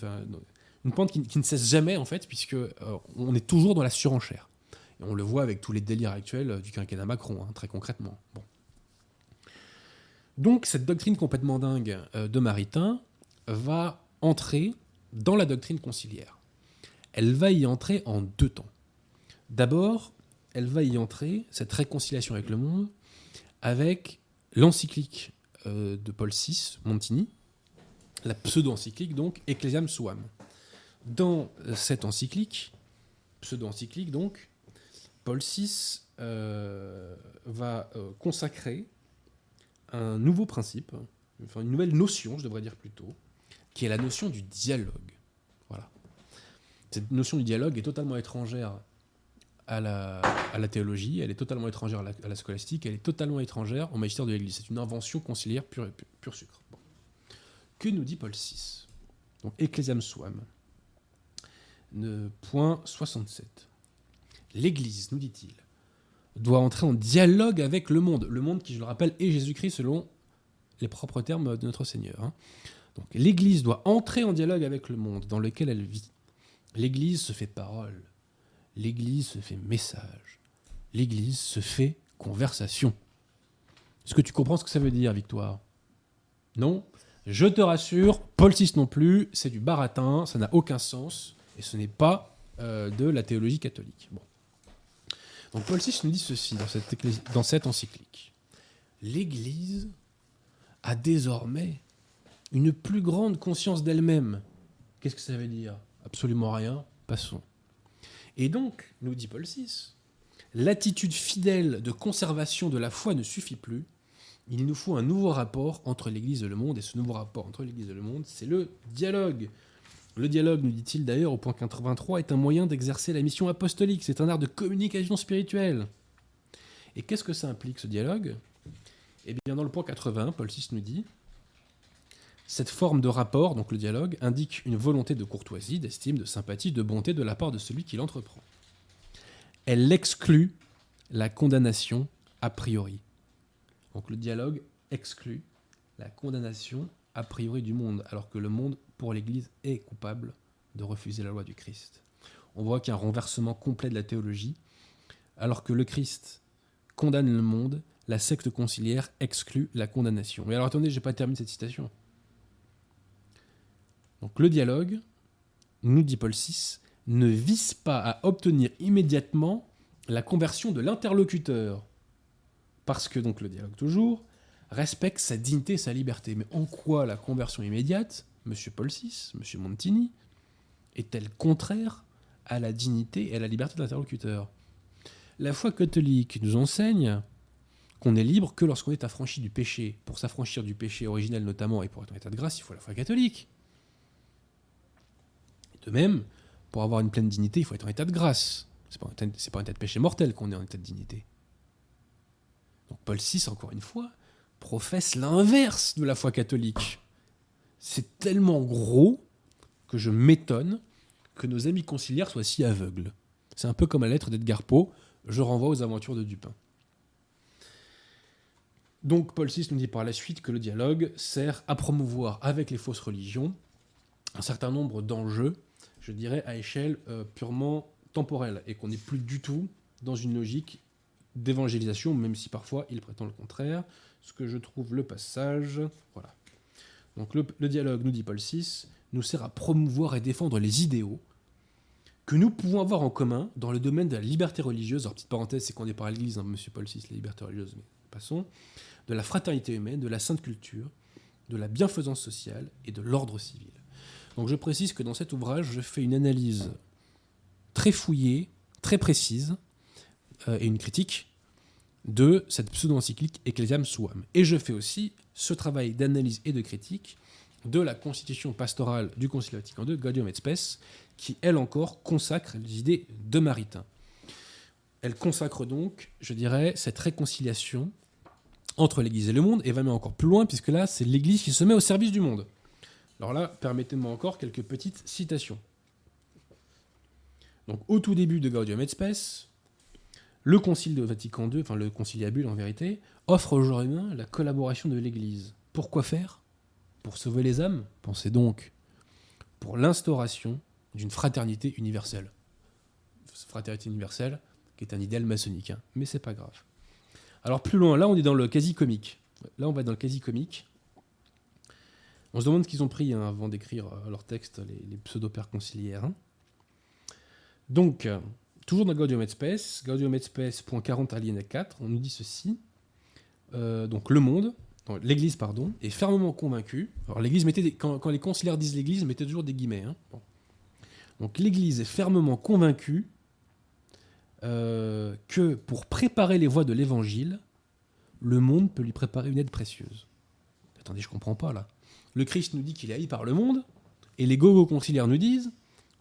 une pente qui, ne cesse jamais en fait, puisque euh, on est toujours dans la surenchère. Et on le voit avec tous les délires actuels du quinquennat Macron, hein, très concrètement. Bon. Donc cette doctrine complètement dingue euh, de Maritain va entrer dans la doctrine conciliaire. Elle va y entrer en deux temps. D'abord, elle va y entrer, cette réconciliation avec le monde, avec l'encyclique euh, de Paul VI, Montini, la pseudo-encyclique donc, Ecclesiam Suam. Dans cette encyclique, pseudo-encyclique donc, Paul VI euh, va euh, consacrer un nouveau principe, une nouvelle notion, je devrais dire plutôt, qui est la notion du dialogue. Voilà. Cette notion du dialogue est totalement étrangère à la, théologie, elle est totalement étrangère à la, scolastique, elle est totalement étrangère au magistère de l'Église. C'est une invention conciliaire pure, sucre. Que nous dit Paul VI Donc, Ecclesiam Suam, point 67. L'Église, nous dit-il, doit entrer en dialogue avec le monde. Le monde qui, je le rappelle, est Jésus-Christ selon les propres termes de notre Seigneur. hein. Donc l'Église doit entrer en dialogue avec le monde dans lequel elle vit. L'Église se fait parole. L'Église se fait message. L'Église se fait conversation. Est-ce que tu comprends ce que ça veut dire, Victoire? Non? Je te rassure, Paul VI non plus, c'est du baratin, ça n'a aucun sens, et ce n'est pas euh, de la théologie catholique. Bon. Donc Paul VI nous dit ceci dans cette, encyclique. L'Église a désormais une plus grande conscience d'elle-même. Qu'est-ce que ça veut dire? Absolument rien. Passons. Et donc, nous dit Paul VI, l'attitude fidèle de conservation de la foi ne suffit plus. Il nous faut un nouveau rapport entre l'Église et le monde. Et ce nouveau rapport entre l'Église et le monde, c'est le dialogue. Le dialogue, nous dit-il d'ailleurs, au point 83, est un moyen d'exercer la mission apostolique. C'est un art de communication spirituelle. Et qu'est-ce que ça implique, ce dialogue? Eh bien, dans le point 80, Paul VI nous dit cette forme de rapport, donc le dialogue, indique une volonté de courtoisie, d'estime, de sympathie, de bonté de la part de celui qui l'entreprend. Elle exclut la condamnation a priori. Donc le dialogue exclut la condamnation a priori du monde, alors que le monde, l'Église, est coupable de refuser la loi du Christ. On voit qu'il y a un renversement complet de la théologie, alors que le Christ condamne le monde, la secte conciliaire exclut la condamnation. Mais alors attendez, j'ai pas terminé cette citation. Donc le dialogue, nous dit Paul VI, ne vise pas à obtenir immédiatement la conversion de l'interlocuteur. Parce que donc le dialogue toujours respecte sa dignité sa liberté. Mais en quoi la conversion immédiate, Monsieur Paul VI, Monsieur Montini, est-elle contraire à la dignité et à la liberté de l'interlocuteur? La foi catholique nous enseigne qu'on est libre que lorsqu'on est affranchi du péché. Pour s'affranchir du péché originel notamment et pour être en état de grâce, il faut la foi catholique. De même, pour avoir une pleine dignité, il faut être en état de grâce. C'est pas, pas en état de péché mortel qu'on est en état de dignité. Donc Paul VI, encore une fois, professe l'inverse de la foi catholique. C'est tellement gros que je m'étonne que nos amis conciliaires soient si aveugles. C'est un peu comme la lettre d'Edgar Poe, je renvoie aux aventures de Dupin. Donc Paul VI nous dit par la suite que le dialogue sert à promouvoir avec les fausses religions un certain nombre d'enjeux, je dirais, à échelle euh, purement temporelle, et qu'on n'est plus du tout dans une logique d'évangélisation, même si parfois il prétend le contraire. Ce que je trouve le passage, voilà. Donc le, dialogue, nous dit Paul VI, nous sert à promouvoir et défendre les idéaux que nous pouvons avoir en commun dans le domaine de la liberté religieuse. Alors, petite parenthèse, c'est qu'on est par l'Église, hein, monsieur Paul VI, la liberté religieuse, mais passons. De la fraternité humaine, de la sainte culture, de la bienfaisance sociale et de l'ordre civil. Donc je précise que dans cet ouvrage, je fais une analyse très fouillée, très précise, euh, et une critique de cette pseudo-encyclique Ecclesiam Suam. Et je fais aussi ce travail d'analyse et de critique de la constitution pastorale du Concile Vatican II, Gaudium et Spes, qui, elle encore, consacre les idées de Maritain. Elle consacre donc, je dirais, cette réconciliation entre l'Église et le monde, et va même encore plus loin, puisque là, c'est l'Église qui se met au service du monde. Alors là, permettez-moi encore quelques petites citations. Donc, au tout début de Gaudium et Spes, le Concile de Vatican II, enfin le conciliabule en vérité, offre au genre humain la collaboration de l'Église. Pourquoi faire? Pour sauver les âmes Pensez donc. Pour l'instauration d'une fraternité universelle. Fraternité universelle, qui est un idéal maçonnique, hein. mais c'est pas grave. Alors plus loin, là on est dans le quasi-comique. Là on va dans le quasi-comique. On se demande ce qu'ils ont pris hein, avant d'écrire euh, leur texte, les, pseudo-pères conciliaires. hein. Donc, toujours dans Gaudium Spes, Gaudium et Spes, point 40 alinéa 4, on nous dit ceci. Euh, donc le monde, l'Église, pardon, est fermement convaincue. Alors l'Église mettait quand, les conciliaires disent l'Église, mettez toujours des guillemets. hein. Donc l'Église est fermement convaincue euh, que pour préparer les voies de l'Évangile, le monde peut lui préparer une aide précieuse. Attendez, je comprends pas là. Le Christ nous dit qu'il est haï par le monde, et les gogo conciliaires nous disent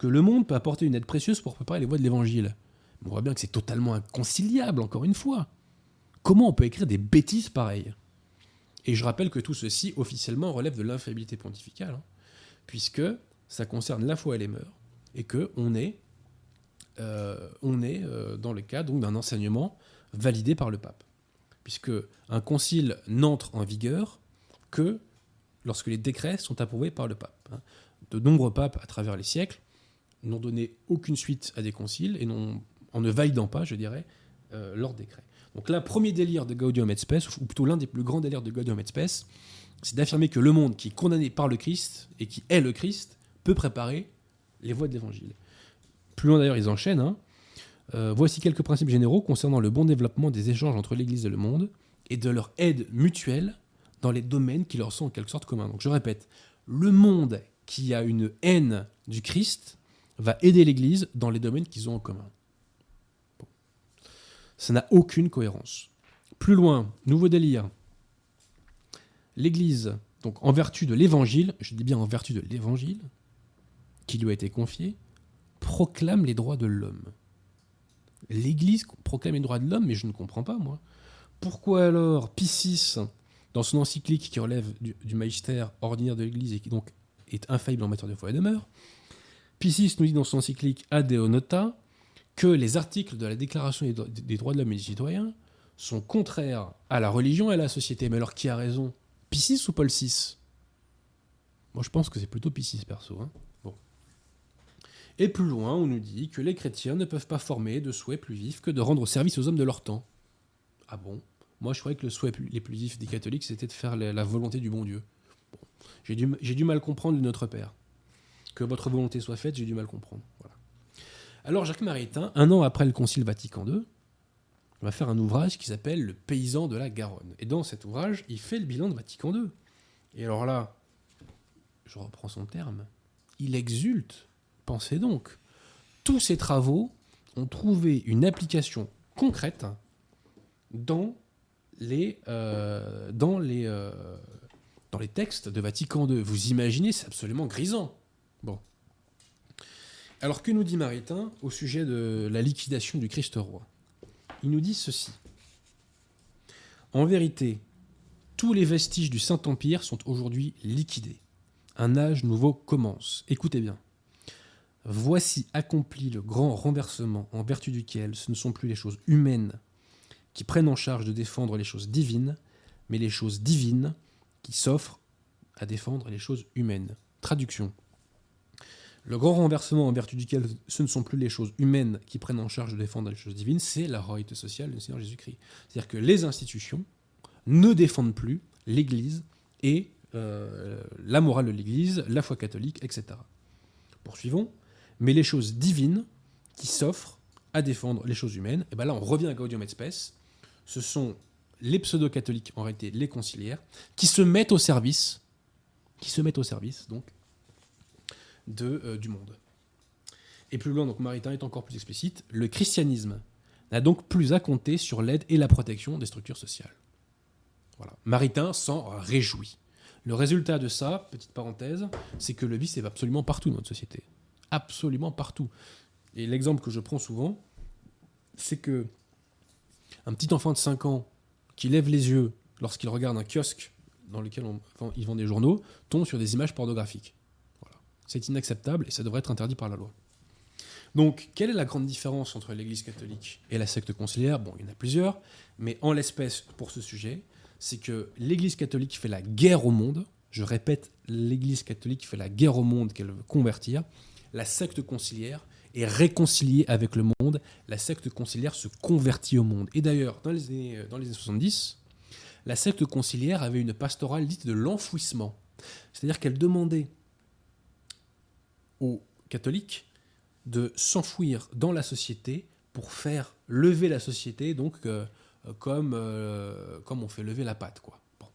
que le monde peut apporter une aide précieuse pour préparer les voies de l'Évangile. On voit bien que c'est totalement inconciliable, encore une fois. Comment on peut écrire des bêtises pareilles? Et je rappelle que tout ceci, officiellement, relève de l'infaillibilité pontificale, hein, puisque ça concerne la foi et les mœurs, et que on est, euh, on est euh, dans le donc d'un enseignement validé par le pape, puisque un concile n'entre en vigueur que lorsque les décrets sont approuvés par le pape. hein. De nombreux papes à travers les siècles n'ont donné aucune suite à des conciles et en ne validant pas, je dirais, euh, leurs décrets. Donc là, premier délire de Gaudium et Spes, ou plutôt l'un des plus grands délires de Gaudium et Spes, c'est d'affirmer que le monde qui est condamné par le Christ et qui est le Christ peut préparer les voies de l'Évangile. Plus loin d'ailleurs, ils enchaînent. hein. Euh, voici quelques principes généraux concernant le bon développement des échanges entre l'Église et le monde et de leur aide mutuelle dans les domaines qui leur sont en quelque sorte communs. Donc je répète, le monde qui a une haine du Christ va aider l'Église dans les domaines qu'ils ont en commun. Ça n'a aucune cohérence. Plus loin, nouveau délire. L'Église, donc en vertu de l'Évangile, je dis bien en vertu de l'Évangile, qui lui a été confié, proclame les droits de l'homme. L'Église proclame les droits de l'homme, mais je ne comprends pas, moi. Pourquoi alors Pie VI, dans son encyclique qui relève du, du magistère ordinaire de l'Église et qui donc est infaillible en matière de foi et de mœurs, Pie VI nous dit dans son encyclique Ad Nota que les articles de la Déclaration des, dro- des droits de l'homme et du citoyen sont contraires à la religion et à la société. Mais alors qui a raison Pie VI ou Paul VI Moi je pense que c'est plutôt Pie VI perso. hein. Bon. Et plus loin, on nous dit que les chrétiens ne peuvent pas former de souhaits plus vifs que de rendre service aux hommes de leur temps. Ah bon? Moi je croyais que le souhait les plus vifs des catholiques c'était de faire la, volonté du bon Dieu. J'ai du mal comprendre notre Père. Que votre volonté soit faite, j'ai du mal comprendre. Voilà. Alors Jacques Maritain, un an après le Concile Vatican II, va faire un ouvrage qui s'appelle Le paysan de la Garonne. Et dans cet ouvrage, il fait le bilan de Vatican II. Et alors là, je reprends son terme, il exulte. Pensez donc. Tous ces travaux ont trouvé une application concrète dans les, euh, dans les, euh, dans les textes de Vatican II. Vous imaginez, c'est absolument grisant. Bon. Alors que nous dit Maritain au sujet de la liquidation du Christ roi? Il nous dit ceci. En vérité, tous les vestiges du Saint-Empire sont aujourd'hui liquidés. Un âge nouveau commence. Écoutez bien. Voici accompli le grand renversement en vertu duquel ce ne sont plus les choses humaines qui prennent en charge de défendre les choses divines, mais les choses divines qui s'offrent à défendre les choses humaines. Traduction. Le grand renversement en vertu duquel ce ne sont plus les choses humaines qui prennent en charge de défendre les choses divines, c'est la royauté sociale du Seigneur Jésus-Christ. C'est-à-dire que les institutions ne défendent plus l'Église et euh, la morale de l'Église, la foi catholique, etc. Poursuivons. Mais les choses divines qui s'offrent à défendre les choses humaines, et bien là on revient à Gaudium et Spes, ce sont les pseudo-catholiques, en réalité les conciliaires, qui se mettent au service, qui se mettent au service donc euh, du monde. Et plus loin, donc Maritain est encore plus explicite, le christianisme n'a donc plus à compter sur l'aide et la protection des structures sociales. Voilà. Maritain s'en réjouit. Le résultat de ça, petite parenthèse, c'est que le vice est absolument partout dans notre société. Absolument partout. Et l'exemple que je prends souvent, c'est que un petit enfant de 5 ans qui lève les yeux lorsqu'il regarde un kiosque dans lequel on, vend- il vend des journaux tombe sur des images pornographiques. C'est inacceptable et ça devrait être interdit par la loi. Donc, quelle est la grande différence entre l'Église catholique et la secte conciliaire? Bon, il y en a plusieurs, mais en l'espèce, pour ce sujet, c'est que l'Église catholique fait la guerre au monde. Je répète, l'Église catholique fait la guerre au monde qu'elle veut convertir. La secte conciliaire est réconciliée avec le monde. La secte conciliaire se convertit au monde. Et d'ailleurs, dans les années, euh, dans les années 70, la secte conciliaire avait une pastorale dite de l'enfouissement. C'est-à-dire qu'elle demandait aux catholiques de s'enfouir dans la société pour faire lever la société, donc euh, comme, euh, comme on fait lever la pâte. Quoi. Bon.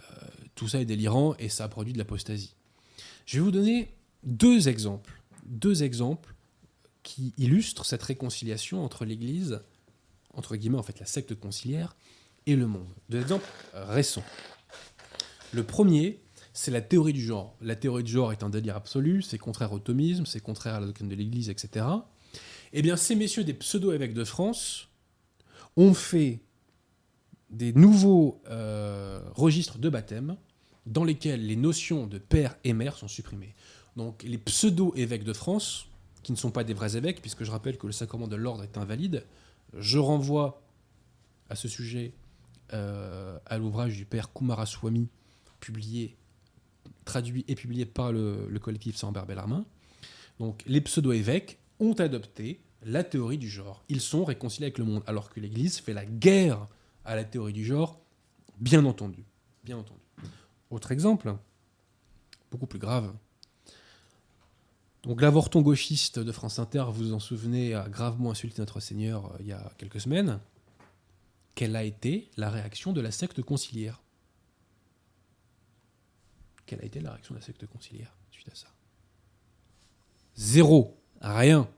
Euh, tout ça est délirant et ça produit de l'apostasie. Je vais vous donner deux exemples, deux exemples qui illustrent cette réconciliation entre l'Église, entre guillemets en fait la secte conciliaire, et le monde. Deux exemples récents. Le premier, c'est la théorie du genre. La théorie du genre est un délire absolu, c'est contraire au thomisme, c'est contraire à la doctrine de l'Église, etc. Eh bien, ces messieurs des pseudo-évêques de France ont fait des nouveaux euh, registres de baptême dans lesquels les notions de père et mère sont supprimées. Donc, les pseudo-évêques de France, qui ne sont pas des vrais évêques, puisque je rappelle que le sacrement de l'ordre est invalide, je renvoie à ce sujet euh, à l'ouvrage du père Kumaraswamy, publié, traduit et publié par le, le collectif Sambert Bellarmin. Donc, les pseudo-évêques ont adopté la théorie du genre. Ils sont réconciliés avec le monde, alors que l'Église fait la guerre à la théorie du genre, bien entendu. Bien entendu. Autre exemple, beaucoup plus grave. Donc l'avorton gauchiste de France Inter, vous vous en souvenez, a gravement insulté notre Seigneur euh, il y a quelques semaines. Quelle a été la réaction de la secte conciliaire? Quelle a été la réaction de la secte conciliaire suite à ça? Zéro. Rien.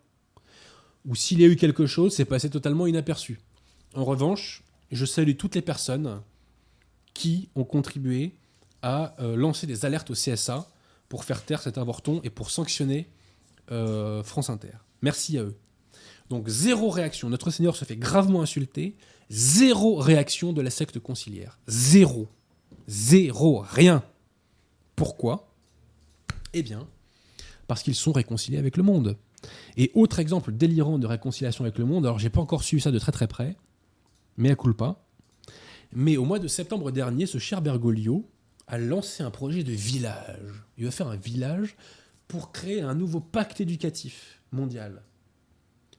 Ou s'il y a eu quelque chose, c'est passé totalement inaperçu. En revanche, je salue toutes les personnes qui ont contribué à euh, lancer des alertes au CSA pour faire taire cet avorton et pour sanctionner euh, France Inter. Merci à eux. Donc zéro réaction. Notre Seigneur se fait gravement insulter. Zéro réaction de la secte conciliaire. Zéro. Zéro. Rien. Pourquoi Eh bien, parce qu'ils sont réconciliés avec le monde. Et autre exemple délirant de réconciliation avec le monde, alors j'ai pas encore suivi ça de très très près, mais à pas. Mais au mois de septembre dernier, ce cher Bergoglio a lancé un projet de village. Il va faire un village pour créer un nouveau pacte éducatif mondial.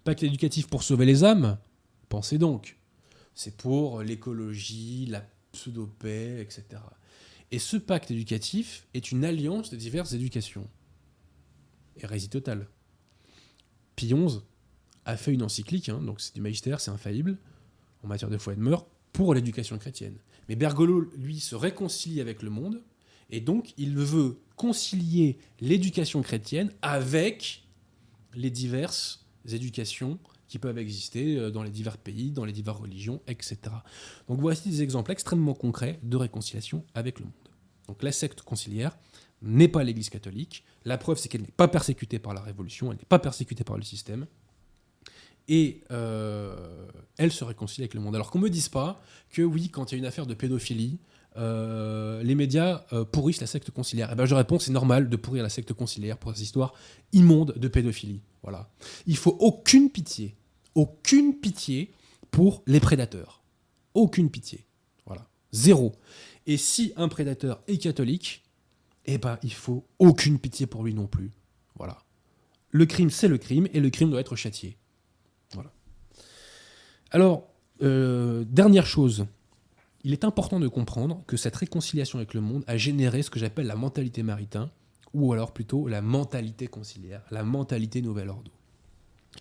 Pacte éducatif pour sauver les âmes Pensez donc. C'est pour l'écologie, la pseudo-paix, etc. Et ce pacte éducatif est une alliance de diverses éducations. Hérésie totale. Pie XI a fait une encyclique, hein, donc c'est du magistère, c'est infaillible, en matière de foi et de mœurs, pour l'éducation chrétienne. Mais Bergoglio, lui, se réconcilie avec le monde, et donc il veut concilier l'éducation chrétienne avec les diverses éducations qui peuvent exister euh, dans les divers pays, dans les diverses religions, etc. Donc voici des exemples extrêmement concrets de réconciliation avec le monde. Donc la secte conciliaire, n'est pas l'Église catholique. La preuve, c'est qu'elle n'est pas persécutée par la Révolution, elle n'est pas persécutée par le système. Et euh, elle se réconcilie avec le monde. Alors qu'on ne me dise pas que oui, quand il y a une affaire de pédophilie, euh, les médias pourrissent la secte conciliaire. Eh ben, je réponds, c'est normal de pourrir la secte conciliaire pour ces histoires immondes de pédophilie. Voilà. Il faut aucune pitié, aucune pitié pour les prédateurs. Aucune pitié. Voilà. Zéro. Et si un prédateur est catholique, eh ben, il faut aucune pitié pour lui non plus. Voilà. Le crime, c'est le crime, et le crime doit être châtié. Voilà. Alors, euh, dernière chose, il est important de comprendre que cette réconciliation avec le monde a généré ce que j'appelle la mentalité maritain, ou alors plutôt la mentalité conciliaire, la mentalité nouvel ordre.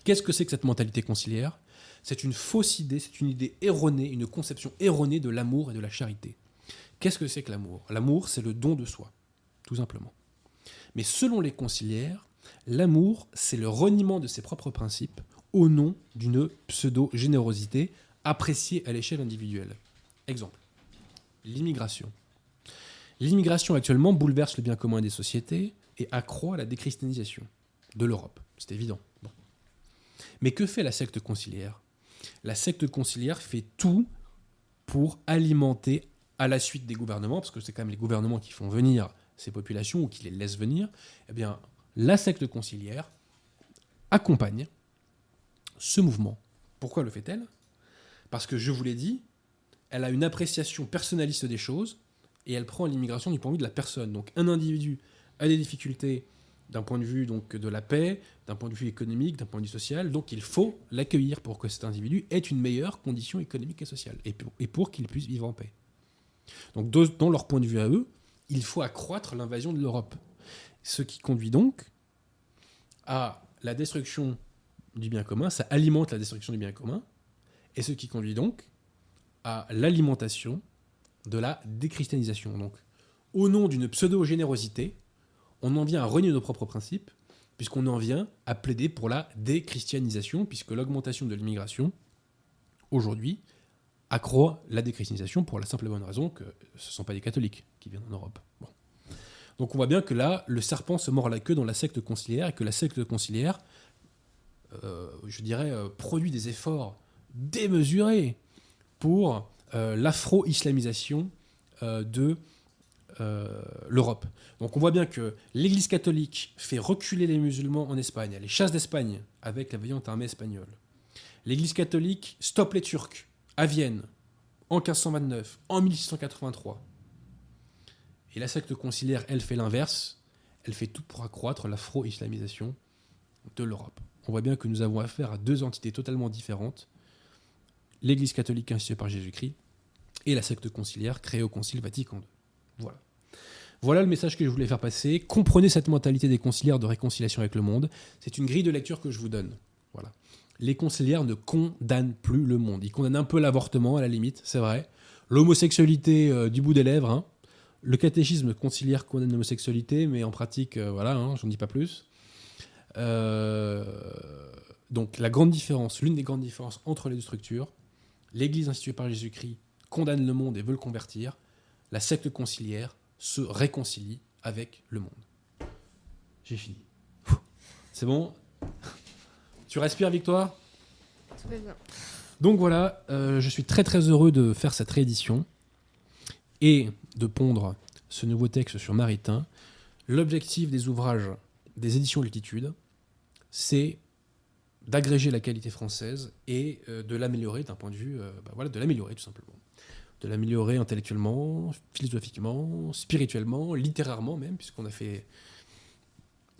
Qu'est-ce que c'est que cette mentalité conciliaire? C'est une fausse idée, c'est une idée erronée, une conception erronée de l'amour et de la charité. Qu'est-ce que c'est que l'amour? L'amour, c'est le don de soi tout simplement. Mais selon les conciliaires, l'amour, c'est le reniement de ses propres principes au nom d'une pseudo-générosité appréciée à l'échelle individuelle. Exemple, l'immigration. L'immigration actuellement bouleverse le bien commun des sociétés et accroît la déchristianisation de l'Europe. C'est évident. Mais que fait la secte conciliaire? La secte conciliaire fait tout pour alimenter à la suite des gouvernements, parce que c'est quand même les gouvernements qui font venir ces populations ou qui les laissent venir, eh bien, la secte conciliaire accompagne ce mouvement. Pourquoi le fait-elle? Parce que, je vous l'ai dit, elle a une appréciation personnaliste des choses et elle prend l'immigration du point de vue de la personne. Donc, un individu a des difficultés d'un point de vue de la paix, d'un point de vue économique, d'un point de vue social. Donc, il faut l'accueillir pour que cet individu ait une meilleure condition économique et sociale et pour, et pour qu'il puisse vivre en paix. Donc, dans leur point de vue à eux, il faut accroître l'invasion de l'Europe. Ce qui conduit donc à la destruction du bien commun, ça alimente la destruction du bien commun, et ce qui conduit donc à l'alimentation de la déchristianisation. Donc, au nom d'une pseudo-générosité, on en vient à renier nos propres principes, puisqu'on en vient à plaider pour la déchristianisation, puisque l'augmentation de l'immigration, aujourd'hui, accroît la déchristianisation pour la simple et bonne raison que ce ne sont pas des catholiques qui viennent en Europe. Donc on voit bien que là, le serpent se mord la queue dans la secte conciliaire, et que la secte conciliaire, euh, je dirais, euh, produit des efforts démesurés pour euh, l'afro-islamisation de l'Europe. Donc on voit bien que l'Église catholique fait reculer les musulmans en Espagne, les chasses d'Espagne avec la vaillante armée espagnole. L'Église catholique stoppe les Turcs à Vienne en 1529, en 1683. Et la secte conciliaire, elle, fait l'inverse. Elle fait tout pour accroître l'afro-islamisation de l'Europe. On voit bien que nous avons affaire à deux entités totalement différentes. L'Église catholique instituée par Jésus-Christ et la secte conciliaire créée au Concile Vatican II. Voilà. Voilà le message que je voulais faire passer. Comprenez cette mentalité des conciliaires de réconciliation avec le monde. C'est une grille de lecture que je vous donne. Voilà. Les conciliaires ne condamnent plus le monde. Ils condamnent un peu l'avortement, à la limite, c'est vrai. L'homosexualité euh, du bout des lèvres. Hein. Le catéchisme conciliaire condamne l'homosexualité, mais en pratique, euh, voilà, hein, j'en dis pas plus. Euh, donc la grande différence, l'une des grandes différences entre les deux structures, l'Église instituée par Jésus-Christ condamne le monde et veut le convertir, la secte conciliaire se réconcilie avec le monde. J'ai fini. C'est bon? Tu respires, Victoire? Tout va bien. Donc voilà, euh, je suis très très heureux de faire cette réédition et de pondre ce nouveau texte sur Maritain. L'objectif des ouvrages des éditions Multitude, c'est d'agréger la qualité française et euh, de l'améliorer d'un point de vue, euh, bah voilà, de l'améliorer tout simplement. De l'améliorer intellectuellement, philosophiquement, spirituellement, littérairement même, puisqu'on a fait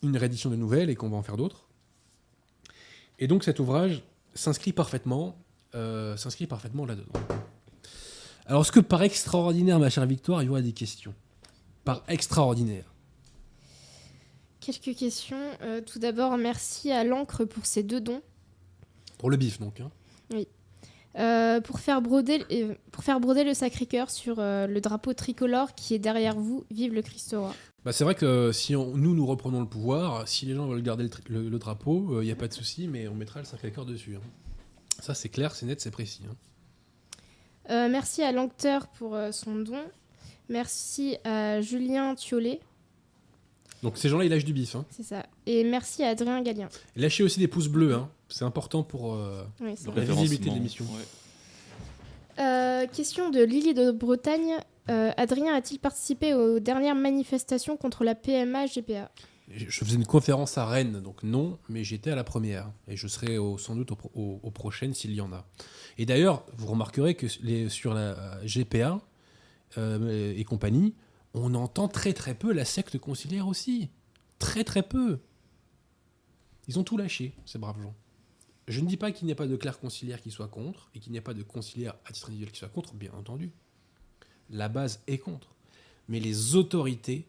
une réédition de nouvelles et qu'on va en faire d'autres. Et donc cet ouvrage s'inscrit parfaitement, euh, s'inscrit parfaitement là-dedans. Alors, est-ce que par extraordinaire, ma chère Victoire, il y aura des questions Par extraordinaire. Quelques questions. Euh, tout d'abord, merci à l'encre pour ses deux dons. Pour le bif, donc. Hein. Euh, pour, faire broder, euh, pour faire broder le Sacré-Cœur sur le drapeau tricolore qui est derrière vous, vive le Christ roi. Bah, c'est vrai que si nous, nous reprenons le pouvoir, si les gens veulent garder le, drapeau, il n'y a pas de souci, mais on mettra le Sacré-Cœur dessus. Hein. Ça, c'est clair, c'est net, c'est précis. Hein. merci à l'encteur pour son don. Merci à Julien Thiollet donc ces gens-là, ils lâchent du bif. Hein. C'est ça. Et merci à Adrien Gallien. lâchez aussi des pouces bleus. Hein. C'est important pour euh, la visibilité de l'émission. Euh, question de Lily de Bretagne. Euh, Adrien a-t-il participé aux dernières manifestations contre la PMA GPA Je faisais une conférence à Rennes, donc non, mais j'étais à la première. Et je serai sans doute aux prochaines s'il y en a. Et d'ailleurs, vous remarquerez que les, sur la GPA et compagnie, on entend très très peu la secte conciliaire aussi. Très très peu. Ils ont tout lâché, ces braves gens. Je ne dis pas qu'il n'y a pas de clerc conciliaire qui soit contre, et qu'il n'y a pas de conciliaire à titre individuel qui soit contre, bien entendu. La base est contre. Mais les autorités,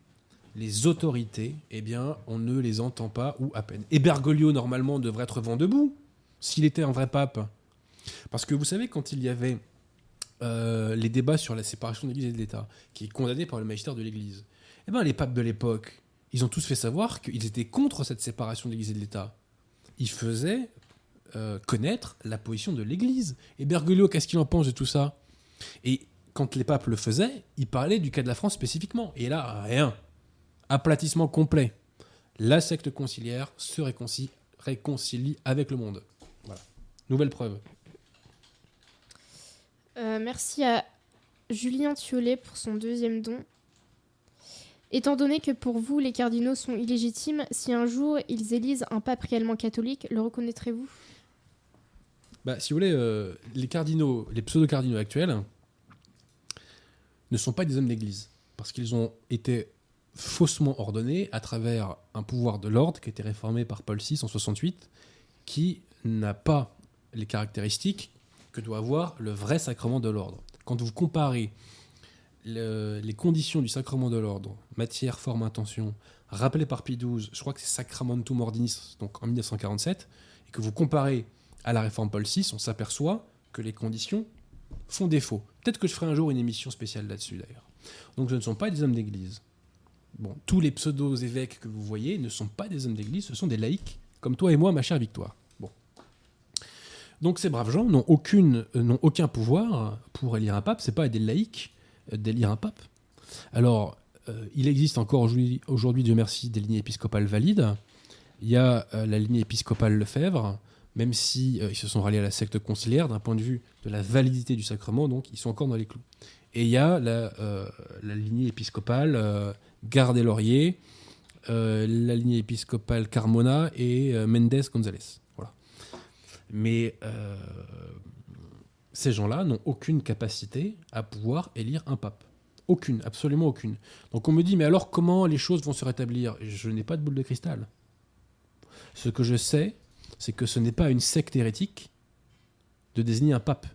les autorités, eh bien, on ne les entend pas, ou à peine. Et Bergoglio, normalement, devrait être vent debout, s'il était un vrai pape. Parce que vous savez, quand il y avait euh, les débats sur la séparation de l'Église et de l'État, qui est condamné par le magistère de l'Église, eh ben, les papes de l'époque, ils ont tous fait savoir qu'ils étaient contre cette séparation de l'Église et de l'État. Ils faisaient euh, connaître la position de l'Église. Et Bergoglio, qu'est-ce qu'il en pense de tout ça? Et quand les papes le faisaient, ils parlaient du cas de la France spécifiquement. Et là, rien. Aplatissement complet. La secte conciliaire se réconcilie, avec le monde. Voilà. Nouvelle preuve. Euh, merci à Julien Thiollet pour son deuxième don. Étant donné que pour vous, les cardinaux sont illégitimes, si un jour ils élisent un pape réellement catholique, le reconnaîtrez-vous? Bah, Si vous voulez, euh, les cardinaux, les pseudo-cardinaux actuels ne sont pas des hommes d'église, parce qu'ils ont été faussement ordonnés à travers un pouvoir de l'ordre qui a été réformé par Paul VI en 68, qui n'a pas les caractéristiques que doit avoir le vrai sacrement de l'ordre. Quand vous comparez les conditions du sacrement de l'ordre, matière, forme, intention, rappelé par Pie XII, je crois que c'est Sacramentum Ordinis, donc en 1947, et que vous comparez à la réforme Paul VI, on s'aperçoit que les conditions font défaut. Peut-être que je ferai un jour une émission spéciale là-dessus d'ailleurs. Donc ce ne sont pas des hommes d'église. Bon, tous les pseudo-évêques que vous voyez ne sont pas des hommes d'église, ce sont des laïcs, comme toi et moi, ma chère Victoire. Bon. Donc ces braves gens n'ont euh, aucun pouvoir pour élire un pape, c'est pas des laïcs euh, d'élire un pape. Alors, euh, il existe encore aujourd'hui, Dieu merci, des lignées épiscopales valides. Il y a la lignée épiscopale Lefebvre, même si euh, ils se sont ralliés à la secte conciliaire d'un point de vue de la validité du sacrement, donc ils sont encore dans les clous. Et il y a la, euh, lignée épiscopale euh, Garde et Laurier, la lignée épiscopale Carmona et Mendes González. Voilà. Mais ces gens-là n'ont aucune capacité à pouvoir élire un pape. Aucune, absolument aucune. Donc on me dit, mais alors comment les choses vont se rétablir? Je n'ai pas de boule de cristal. Ce que je sais, c'est que ce n'est pas une secte hérétique de désigner un pape.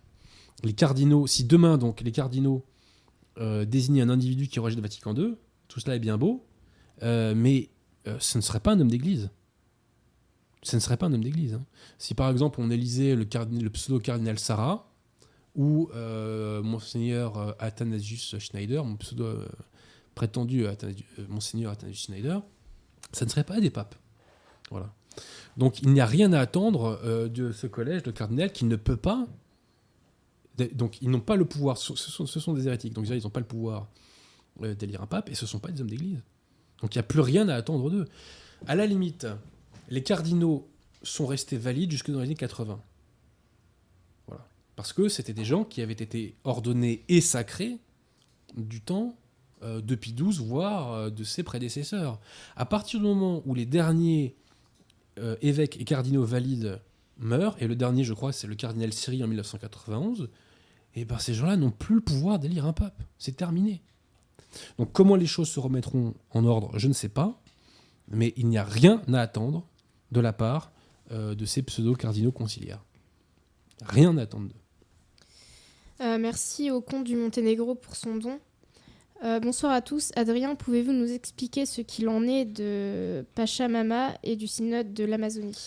Les cardinaux, si demain donc les cardinaux euh, désignent un individu qui rejette Vatican II, tout cela est bien beau, euh, mais euh, ce ne serait pas un homme d'église. Ce ne serait pas un homme d'église. hein. Si par exemple on élisait le, cardin- le pseudo-cardinal Sarah ou euh, Monseigneur Athanasius Schneider, mon pseudo prétendu Athanasius- Monseigneur Athanasius Schneider, ça ne serait pas des papes. Voilà. Donc il n'y a rien à attendre euh, de ce collège de cardinal qui ne peut pas. Donc ils n'ont pas le pouvoir. Ce sont, des hérétiques. Donc ils n'ont pas le pouvoir euh, d'élire un pape et ce ne sont pas des hommes d'église. Donc il n'y a plus rien à attendre d'eux. À la limite, les cardinaux sont restés valides jusque dans les années 80. Voilà. Parce que c'était des gens qui avaient été ordonnés et sacrés du temps euh, de voire euh, de ses prédécesseurs. À partir du moment où les derniers euh, évêques et cardinaux valides meurent, et le dernier, je crois, c'est le cardinal Siri en 1991, et ben ces gens-là n'ont plus le pouvoir d'élire un pape. C'est terminé. Donc comment les choses se remettront en ordre, je ne sais pas, mais il n'y a rien à attendre de la part euh, de ces pseudo-cardinaux conciliaires. Rien à attendre d'eux. Euh, merci au comte du Monténégro pour son don. Euh, bonsoir à tous. Adrien, pouvez-vous nous expliquer ce qu'il en est de Pachamama et du synode de l'Amazonie?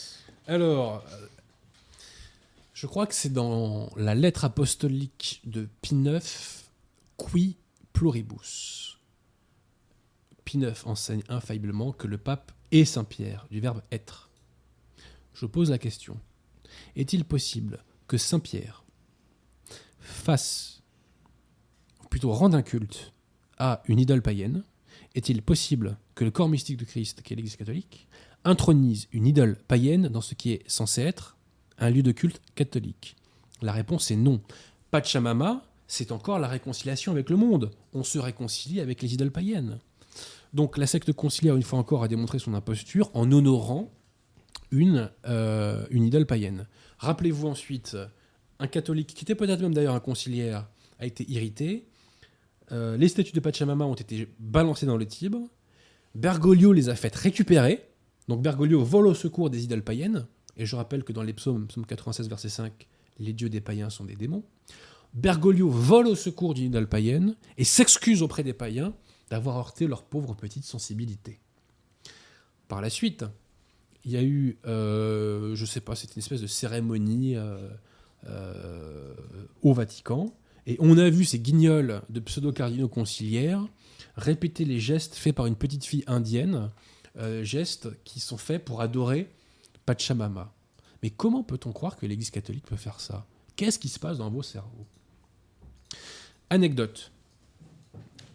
Alors, euh, je crois que c'est dans la lettre apostolique de Pie IX, Qui pluribus. Pie IX enseigne infailliblement que le pape est Saint-Pierre, du verbe être. Je pose la question. Est-il possible que Saint-Pierre fasse, ou plutôt rende un culte à une idole païenne Est-il possible que le corps mystique de Christ, qui est l'Église catholique, intronise une idole païenne dans ce qui est censé être un lieu de culte catholique? La réponse est non. Pachamama, c'est encore la réconciliation avec le monde. On se réconcilie avec les idoles païennes. Donc la secte conciliaire, une fois encore, a démontré son imposture en honorant une, euh, une idole païenne. Rappelez-vous ensuite, un catholique, qui était peut-être même d'ailleurs un conciliaire, a été irrité. Euh, les statues de Pachamama ont été balancées dans le Tibre. Bergoglio les a faites récupérer. Donc Bergoglio vole au secours des idoles païennes. Et je rappelle que dans les psaumes, psaume 96, verset 5, les dieux des païens sont des démons. Bergoglio vole au secours d'une idole païenne et s'excuse auprès des païens d'avoir heurté leur pauvre petite sensibilité. Par la suite, il y a eu, euh, je sais pas, c'était une espèce de cérémonie euh, euh, au Vatican, et on a vu ces guignols de pseudo-cardinaux conciliaires répéter les gestes faits par une petite fille indienne, euh, gestes qui sont faits pour adorer Pachamama. Mais comment peut-on croire que l'Église catholique peut faire ça? Qu'est-ce qui se passe dans vos cerveaux? Anecdote.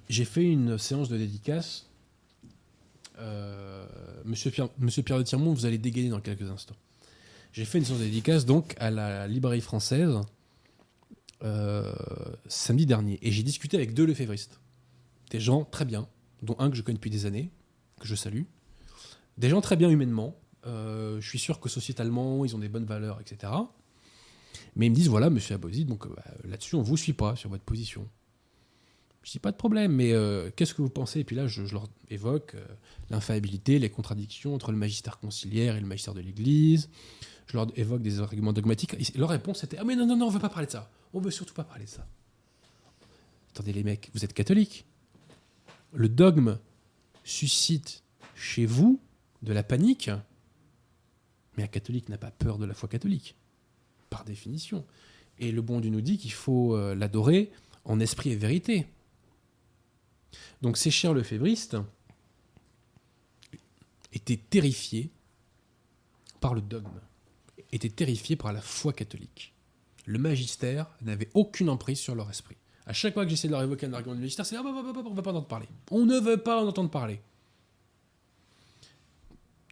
J'ai fait une séance de dédicace. Euh, Monsieur, Pierre, de Tirmont, vous allez dégainer dans quelques instants. J'ai fait une séance de dédicace donc à la librairie française euh, samedi dernier. Et j'ai discuté avec deux lefévristes. Des gens très bien, dont un que je connais depuis des années, que je salue. Des gens très bien humainement. Euh, je suis sûr que sociétalement, ils ont des bonnes valeurs, etc. Mais ils me disent voilà, monsieur Abosid, donc bah, là-dessus, on vous suit pas sur votre position. Je dis pas de problème, mais euh, qu'est-ce que vous pensez? Et puis là, je, je leur évoque l'infaillibilité, les contradictions entre le magistère conciliaire et le magistère de l'Église. Je leur évoque des arguments dogmatiques. Leur réponse était Ah, mais non, non, non, on veut pas parler de ça. On veut surtout pas parler de ça. Attendez, les mecs, vous êtes catholiques. Le dogme suscite chez vous de la panique. Mais un catholique n'a pas peur de la foi catholique, par définition. Et le bon Dieu nous dit qu'il faut euh, l'adorer en esprit et vérité. Donc ces chiens lefébristes étaient terrifiés par le dogme, étaient terrifiés par la foi catholique. Le magistère n'avait aucune emprise sur leur esprit. À chaque fois que j'essaie de leur évoquer un argument du magistère, c'est ah, bah, bah, bah, on ne veut pas en entendre parler. On ne veut pas en entendre parler.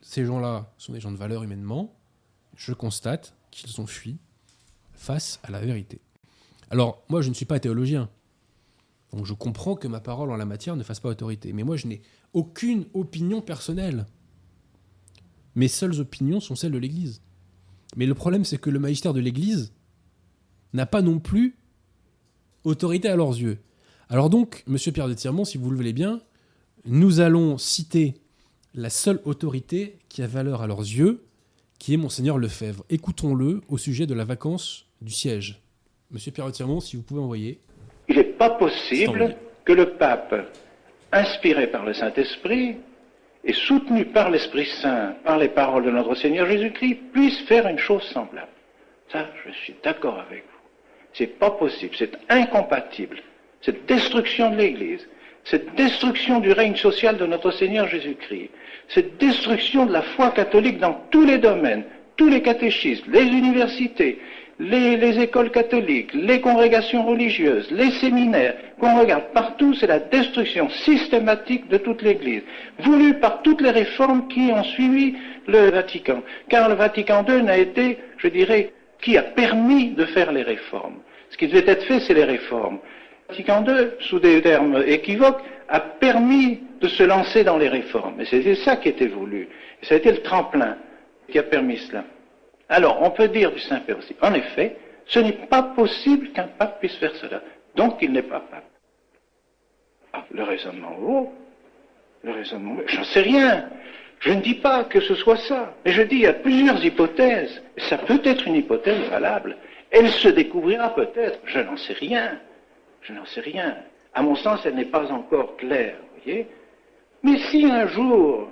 Ces gens-là sont des gens de valeur humainement. Je constate qu'ils ont fui face à la vérité. Alors, moi, je ne suis pas théologien. Donc, je comprends que ma parole en la matière ne fasse pas autorité. Mais moi, je n'ai aucune opinion personnelle. Mes seules opinions sont celles de l'Église. Mais le problème, c'est que le magistère de l'Église n'a pas non plus autorité à leurs yeux. Alors donc, Monsieur Pierre de Tirmont, si vous le voulez bien, nous allons citer la seule autorité qui a valeur à leurs yeux, qui est Monseigneur Lefebvre. Écoutons-le au sujet de la vacance du siège. Monsieur Pierre Tirmont, si vous pouvez envoyer. Il n'est pas possible que le pape, inspiré par le Saint-Esprit et soutenu par l'Esprit Saint, par les paroles de notre Seigneur Jésus-Christ, puisse faire une chose semblable. Ça, je suis d'accord avec vous. C'est pas possible, c'est incompatible. Cette destruction de l'Église, cette destruction du règne social de notre Seigneur Jésus-Christ, cette destruction de la foi catholique dans tous les domaines, tous les catéchistes, les universités, les, écoles catholiques, les congrégations religieuses, les séminaires, qu'on regarde partout, c'est la destruction systématique de toute l'Église, voulue par toutes les réformes qui ont suivi le Vatican. Car le Vatican II n'a été, je dirais, qui a permis de faire les réformes. Ce qui devait être fait, c'est les réformes. Le Vatican II, sous des termes équivoques, a permis de se lancer dans les réformes. Et c'était ça qui était voulu. Et ça a été le tremplin qui a permis cela. Alors, on peut dire du Saint-Père aussi, en effet, ce n'est pas possible qu'un pape puisse faire cela. Donc, il n'est pas pape. Ah, le raisonnement haut, le raisonnement j'en sais rien. Je ne dis pas que ce soit ça, mais je dis il y a plusieurs hypothèses. Ça peut être une hypothèse valable. Elle se découvrira peut-être, je n'en sais rien. Je n'en sais rien. À mon sens, elle n'est pas encore claire, voyez. Mais si un jour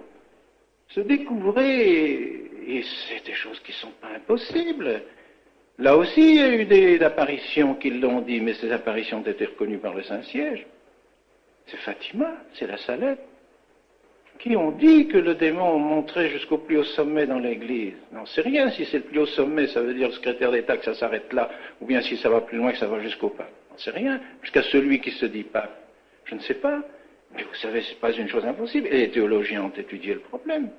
se découvrait, et c'est des choses qui sont pas impossibles, là aussi il y a eu des apparitions qui l'ont dit, mais ces apparitions ont été reconnues par le Saint-Siège. C'est Fatima, c'est la Salette, qui ont dit que le démon montrait jusqu'au plus haut sommet dans l'Église. Non, c'est rien si c'est le plus haut sommet, ça veut dire le secrétaire d'État que ça s'arrête là, ou bien si ça va plus loin que ça va jusqu'au pape. Non, c'est rien, jusqu'à celui qui se dit pape. Je ne sais pas. Mais vous savez, ce n'est pas une chose impossible. Et les théologiens ont étudié le problème.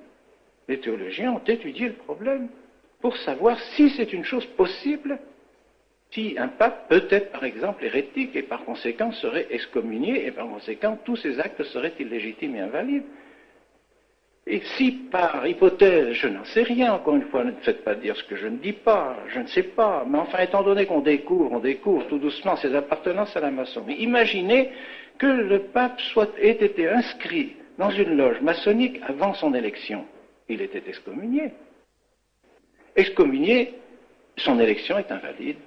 Les théologiens ont étudié le problème pour savoir si c'est une chose possible, si un pape peut être, par exemple, hérétique et par conséquent serait excommunié et par conséquent tous ses actes seraient illégitimes et invalides. Et si par hypothèse, je n'en sais rien, encore une fois, ne faites pas dire ce que je ne dis pas, je ne sais pas, mais enfin, étant donné qu'on découvre, on découvre tout doucement ses appartenances à la maçonnerie, imaginez que le pape ait été inscrit dans une loge maçonnique avant son élection. Il était excommunié. Excommunié, son élection est invalide,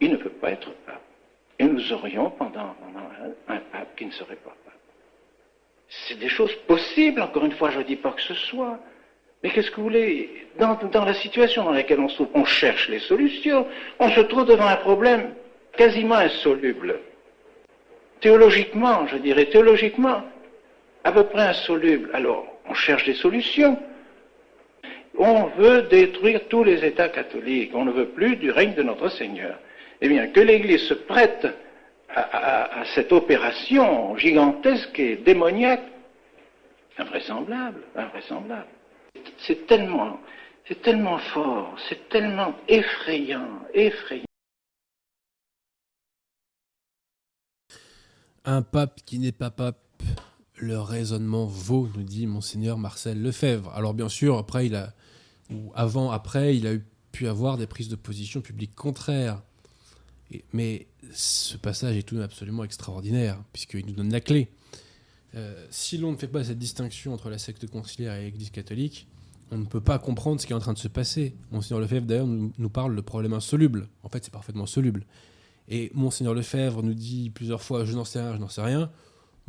il ne peut pas être pape. Et nous aurions pendant, un, un pape qui ne serait pas pape. C'est des choses possibles, encore une fois, je ne dis pas que ce soit. Mais qu'est-ce que vous voulez? Dans, la situation dans laquelle on se trouve, on cherche les solutions. On se trouve devant un problème quasiment insoluble. Théologiquement, je dirais, théologiquement, à peu près insoluble. Alors, on cherche des solutions. On veut détruire tous les États catholiques. On ne veut plus du règne de notre Seigneur. Eh bien, que l'Église se prête à, cette opération gigantesque et démoniaque, invraisemblable, invraisemblable. C'est tellement, fort, c'est tellement effrayant, effrayant. Un pape qui n'est pas pape, le raisonnement vaut, nous dit monseigneur Marcel Lefebvre. Alors bien sûr, après il a, ou avant, après, il a pu avoir des prises de position publiques contraires mais ce passage est tout de même absolument extraordinaire, puisqu'il nous donne la clé. Euh, si l'on ne fait pas cette distinction entre la secte conciliaire et l'Église catholique, on ne peut pas comprendre ce qui est en train de se passer. Monseigneur Lefebvre, d'ailleurs, nous, nous, parle de problème insoluble. En fait, c'est parfaitement soluble. Et Monseigneur Lefebvre nous dit plusieurs fois Je n'en sais rien, je n'en sais rien.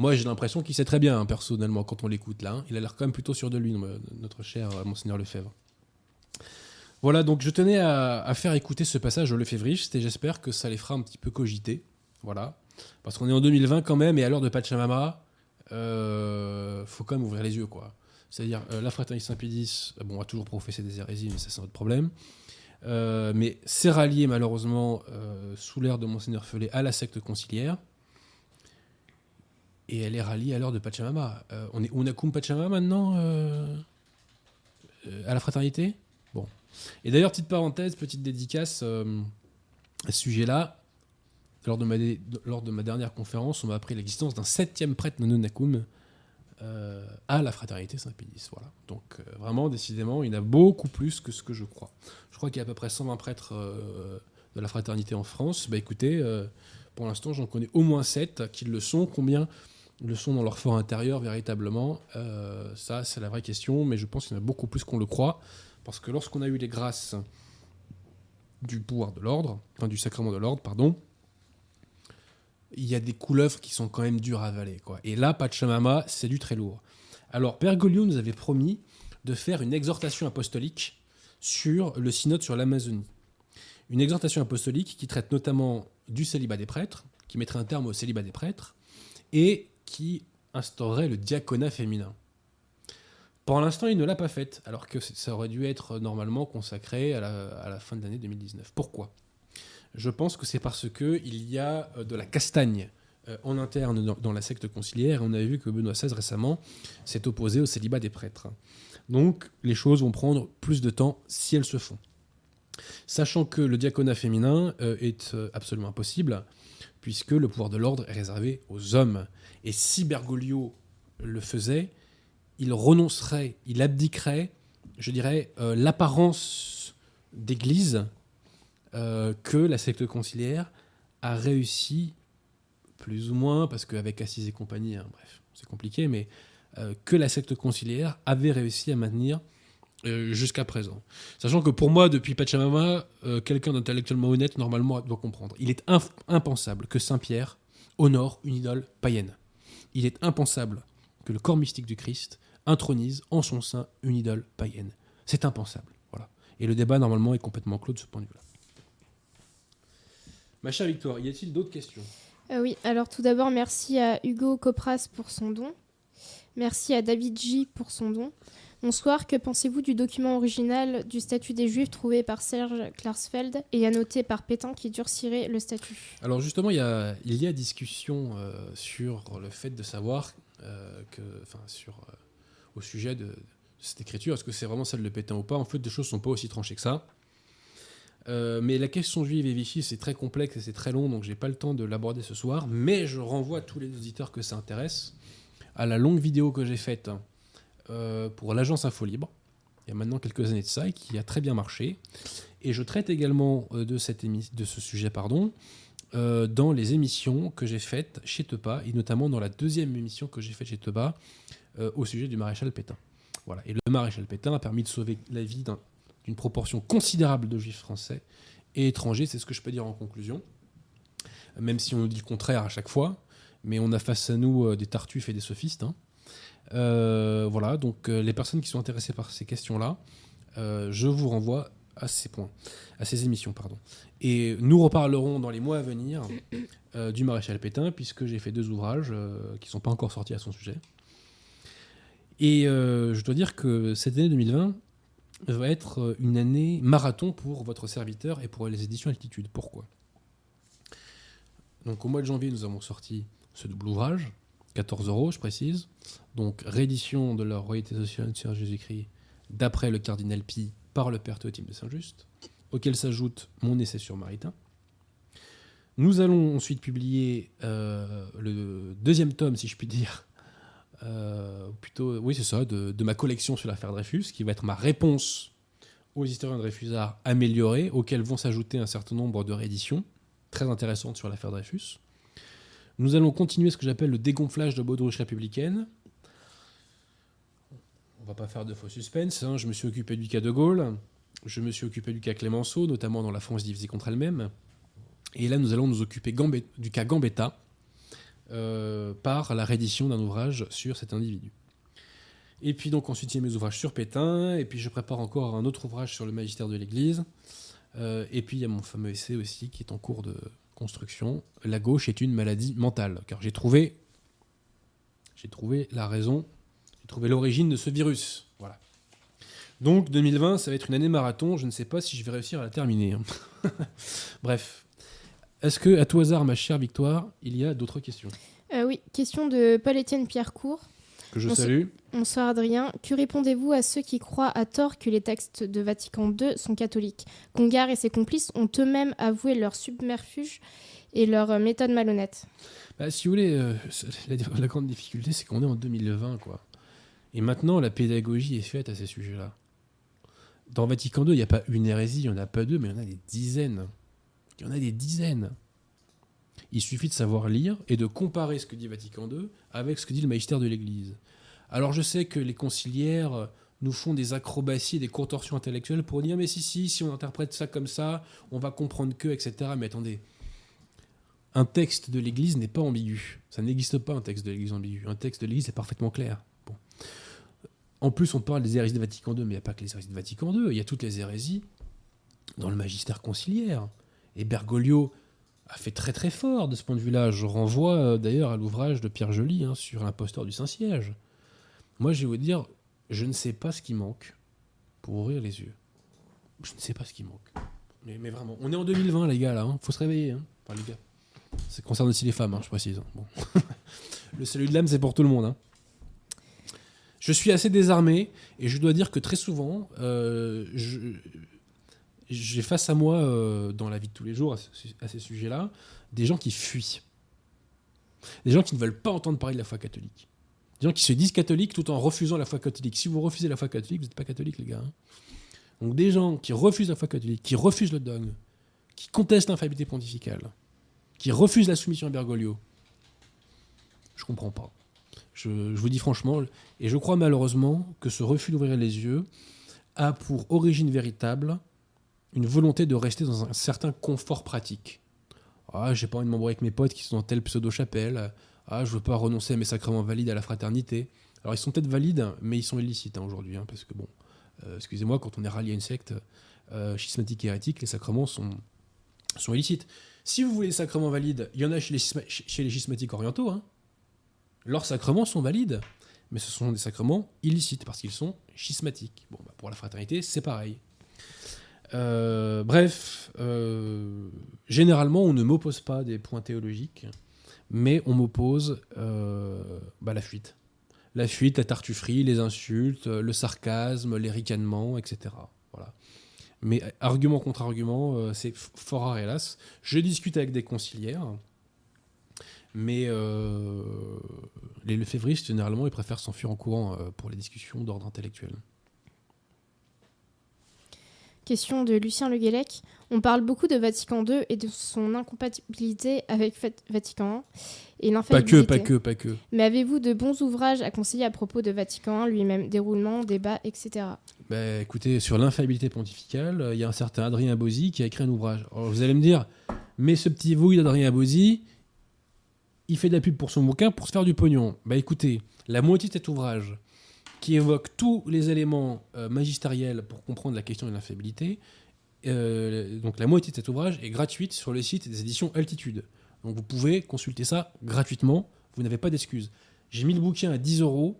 Moi, j'ai l'impression qu'il sait très bien, hein, personnellement, quand on l'écoute là. Hein. Il a l'air quand même plutôt sûr de lui, notre cher euh, Monseigneur Lefebvre. Voilà, donc je tenais à, faire écouter ce passage au Lefebvriste et j'espère que ça les fera un petit peu cogiter. Voilà. Parce qu'on est en 2020 quand même et à l'heure de Pachamama, euh, faut quand même ouvrir les yeux, quoi. C'est-à-dire, euh, la fraternité Saint-Pédis, bon, on va toujours professer des hérésies, mais ça c'est notre problème. Euh, mais s'est rallié malheureusement euh, sous l'ère de Monseigneur Feulé à la secte conciliaire. Et elle est ralliée à l'heure de Pachamama. Euh, on est Unakum Pachamama maintenant euh, euh, à la fraternité? Bon. Et d'ailleurs, petite parenthèse, petite dédicace à ce sujet-là. Lors de, ma lors de ma dernière conférence, on m'a appris l'existence d'un septième prêtre non Unakum euh, à la fraternité Saint-Pédis. Voilà. Donc vraiment, décidément, il y en a beaucoup plus que ce que je crois. Je crois qu'il y a à peu près 120 prêtres de la fraternité en France. Bah écoutez, pour l'instant, j'en connais au moins 7 qui le sont. Combien? Le sont dans leur fort intérieur véritablement Euh, Ça, c'est la vraie question, mais je pense qu'il y en a beaucoup plus qu'on le croit. Parce que lorsqu'on a eu les grâces du pouvoir de l'ordre, enfin du sacrement de l'ordre, pardon, il y a des couleuvres qui sont quand même dures à avaler. Quoi. Et là, Pachamama, c'est du très lourd. Alors, Bergoglio nous avait promis de faire une exhortation apostolique sur le synode sur l'Amazonie. Une exhortation apostolique qui traite notamment du célibat des prêtres, qui mettrait un terme au célibat des prêtres, et qui instaurerait le diaconat féminin. Pour l'instant, il ne l'a pas faite, alors que ça aurait dû être normalement consacré à la, fin de l'année 2019. Pourquoi? Je pense que c'est parce que il y a euh, de la castagne euh, en interne dans, la secte conciliaire. On a vu que Benoît XVI récemment s'est opposé au célibat des prêtres. Donc les choses vont prendre plus de temps si elles se font. Sachant que le diaconat féminin euh, est euh, absolument impossible, puisque le pouvoir de l'ordre est réservé aux hommes. Et si Bergoglio le faisait, il renoncerait, il abdiquerait, je dirais, euh, l'apparence d'église euh, que la secte conciliaire a réussi, plus ou moins, parce qu'avec Assise et compagnie, hein, bref, c'est compliqué, mais euh, que la secte conciliaire avait réussi à maintenir euh, jusqu'à présent. Sachant que pour moi, depuis Pachamama, euh, quelqu'un d'intellectuellement honnête, normalement, doit comprendre. Il est impensable que Saint-Pierre honore une idole païenne. Il est impensable que le corps mystique du Christ intronise en son sein une idole païenne. C'est impensable. Voilà. Et le débat, normalement, est complètement clos de ce point de vue-là. Ma chère Victoire, y a-t-il d'autres questions? Euh, oui, alors tout d'abord, merci à Hugo Copras pour son don. Merci à David J pour son don. Bonsoir, que pensez-vous du document original du statut des Juifs trouvé par Serge Klarsfeld et annoté par Pétain qui durcirait le statut? Alors justement, il y a, discussion euh, sur le fait de savoir euh, que, enfin, sur euh, au sujet de, cette écriture, est-ce que c'est vraiment celle de Pétain ou pas? En fait, les choses sont pas aussi tranchées que ça. Mais la question juive et Vichy, c'est très complexe et c'est très long, donc j'ai pas le temps de l'aborder ce soir. Mais je renvoie tous les auditeurs que ça intéresse à la longue vidéo que j'ai faite euh, pour l'agence Info Libre, il y a maintenant quelques années de ça, et qui a très bien marché. Et je traite également euh, de, cette de ce sujet pardon, euh, dans les émissions que j'ai faites chez Tepa, et notamment dans la deuxième émission que j'ai faite chez Tepa au sujet du maréchal Pétain. Voilà. Et le maréchal Pétain a permis de sauver la vie d'un- d'une proportion considérable de juifs français et étrangers, c'est ce que je peux dire en conclusion, même si on nous dit le contraire à chaque fois, mais on a face à nous des tartuffes et des sophistes. hein. Euh, voilà, donc euh, les personnes qui sont intéressées par ces questions-là, euh, je vous renvoie à ces points, à ces émissions, pardon. Et nous reparlerons dans les mois à venir du maréchal Pétain, puisque j'ai fait deux ouvrages qui ne sont pas encore sortis à son sujet. Et je dois dire que cette année 2020 va être une année marathon pour votre serviteur et pour les éditions Altitude. Pourquoi? Donc au mois de janvier, nous avons sorti ce double ouvrage, 14 euros, je précise. Donc réédition de la royauté sociale sur Jésus-Christ d'après le cardinal Pi par le père Théotime de Saint-Just, auquel s'ajoute mon essai sur Maritain. Nous allons ensuite publier euh, le deuxième tome, si je puis dire, euh, plutôt, oui c'est ça, de, de ma collection sur l'affaire Dreyfus, qui va être ma réponse aux historiens Dreyfusards améliorés, auxquels vont s'ajouter un certain nombre de rééditions très intéressantes sur l'affaire Dreyfus. Nous allons continuer ce que j'appelle le dégonflage de Baudruche républicaine. On va pas faire de faux suspense. hein. Je me suis occupé du cas de Gaulle. Je me suis occupé du cas Clémenceau, notamment dans la France divisée contre elle-même. Et là, nous allons nous occuper du cas Gambetta euh, par la réédition d'un ouvrage sur cet individu. Et puis donc ensuite il y a mes ouvrages sur Pétain, et puis je prépare encore un autre ouvrage sur le magistère de l'Église. Euh, et puis il y a mon fameux essai aussi qui est en cours de construction. La gauche est une maladie mentale, car j'ai trouvé, j'ai trouvé la raison, j'ai trouvé l'origine de ce virus. Voilà. Donc 2020, ça va être une année marathon. Je ne sais pas si je vais réussir à la terminer. hein. Bref. Est-ce que, à tout hasard, ma chère Victoire, il y a d'autres questions? Euh, oui, question de Paul-Étienne Pierrecourt. que je salue Bonsoir Adrien. Que répondez-vous à ceux qui croient à tort que les textes de Vatican II sont catholiques? Congar et ses complices ont eux-mêmes avoué leur submerfuge et leur euh, méthode malhonnête. Bah, si vous voulez, euh, la, la grande difficulté, c'est qu'on est en 2020, quoi. Et maintenant, la pédagogie est faite à ces sujets-là. Dans Vatican II, il n'y a pas une hérésie, il n'y en a pas deux, mais il y en a des dizaines. Il y en a des dizaines. Il suffit de savoir lire et de comparer ce que dit Vatican II avec ce que dit le magistère de l'Église. Alors je sais que les conciliaires nous font des acrobaties, des contorsions intellectuelles pour dire mais si, si, si on interprète ça comme ça, on va comprendre que, etc. Mais attendez, un texte de l'Église n'est pas ambigu. Ça n'existe pas un texte de l'Église ambigu. Un texte de l'Église est parfaitement clair. En plus, on parle des hérésies de Vatican II, mais il n'y a pas que les hérésies de Vatican II. Il y a toutes les hérésies dans le magistère conciliaire. Et Bergoglio a fait très très fort de ce point de vue-là. Je renvoie euh, d'ailleurs à l'ouvrage de Pierre Joly hein, sur l'imposteur du Saint-Siège. Moi, je vais vous dire, je ne sais pas ce qui manque pour ouvrir les yeux. Je ne sais pas ce qui manque. Mais, vraiment, on est en 2020, les gars, là. Il faut se réveiller. hein. Enfin, les gars. Ça concerne aussi les femmes, hein, je précise. Le salut de l'âme, c'est pour tout le monde. Je suis assez désarmé et je dois dire que très souvent, euh, j'ai face à moi, euh, dans la vie de tous les jours, à, ce- à ces sujets-là, des gens qui fuient. Des gens qui ne veulent pas entendre parler de la foi catholique. Des gens qui se disent catholiques tout en refusant la foi catholique. Si vous refusez la foi catholique, vous n'êtes pas catholique, les gars. hein. Donc des gens qui refusent la foi catholique, qui refusent le dogme, qui contestent l'infaillibilité pontificale, qui refusent la soumission à Bergoglio, je comprends pas. Je, vous dis franchement, et je crois malheureusement que ce refus d'ouvrir les yeux a pour origine véritable une volonté de rester dans un certain confort pratique. Ah, j'ai pas envie de m'embrouiller avec mes potes qui sont dans telle pseudo-chapelle. Ah, je veux pas renoncer à mes sacrements valides à la fraternité. Alors, ils sont peut-être valides, mais ils sont illicites hein, aujourd'hui, hein, parce que bon, euh, excusez-moi, quand on est rallié à une secte euh, schismatique et hérétique, les sacrements sont, sont illicites. Si vous voulez des sacrements valides, il y en a chez les, chez les schismatiques orientaux. hein. Leurs sacrements sont valides, mais ce sont des sacrements illicites parce qu'ils sont schismatiques. Bon, bah, pour la fraternité, c'est pareil. Euh, bref, euh, généralement, on ne m'oppose pas des points théologiques, mais on m'oppose euh, bah, la fuite. La fuite, la tartufferie, les insultes, le sarcasme, les ricanements, etc. Voilà. Mais argument contre argument, c'est fort rare, hélas. Je discute avec des conciliaires, mais euh, les lefévristes, généralement, ils préfèrent s'enfuir en courant euh, pour les discussions d'ordre intellectuel. Question de Lucien Le Guélec. On parle beaucoup de Vatican II et de son incompatibilité avec Vat- Vatican I et Pas que, l'infaillibilité. pas que, pas que. Mais avez-vous de bons ouvrages à conseiller à propos de Vatican I lui-même Déroulement, débat, etc. Bah, écoutez, sur l'infaillibilité pontificale, euh, il y a un certain Adrien Bozzi qui a écrit un ouvrage. Alors, vous allez me dire, mais ce petit vouille d'Adrien Bozzi, il fait de la pub pour son bouquin pour se faire du pognon. Bah écoutez, la moitié de cet ouvrage, qui évoque tous les éléments euh, magistériels pour comprendre la question de l'infaillibilité, euh, donc la moitié de cet ouvrage est gratuite sur le site des éditions Altitude. Donc vous pouvez consulter ça gratuitement, vous n'avez pas d'excuses. J'ai mis le bouquin à 10 euros,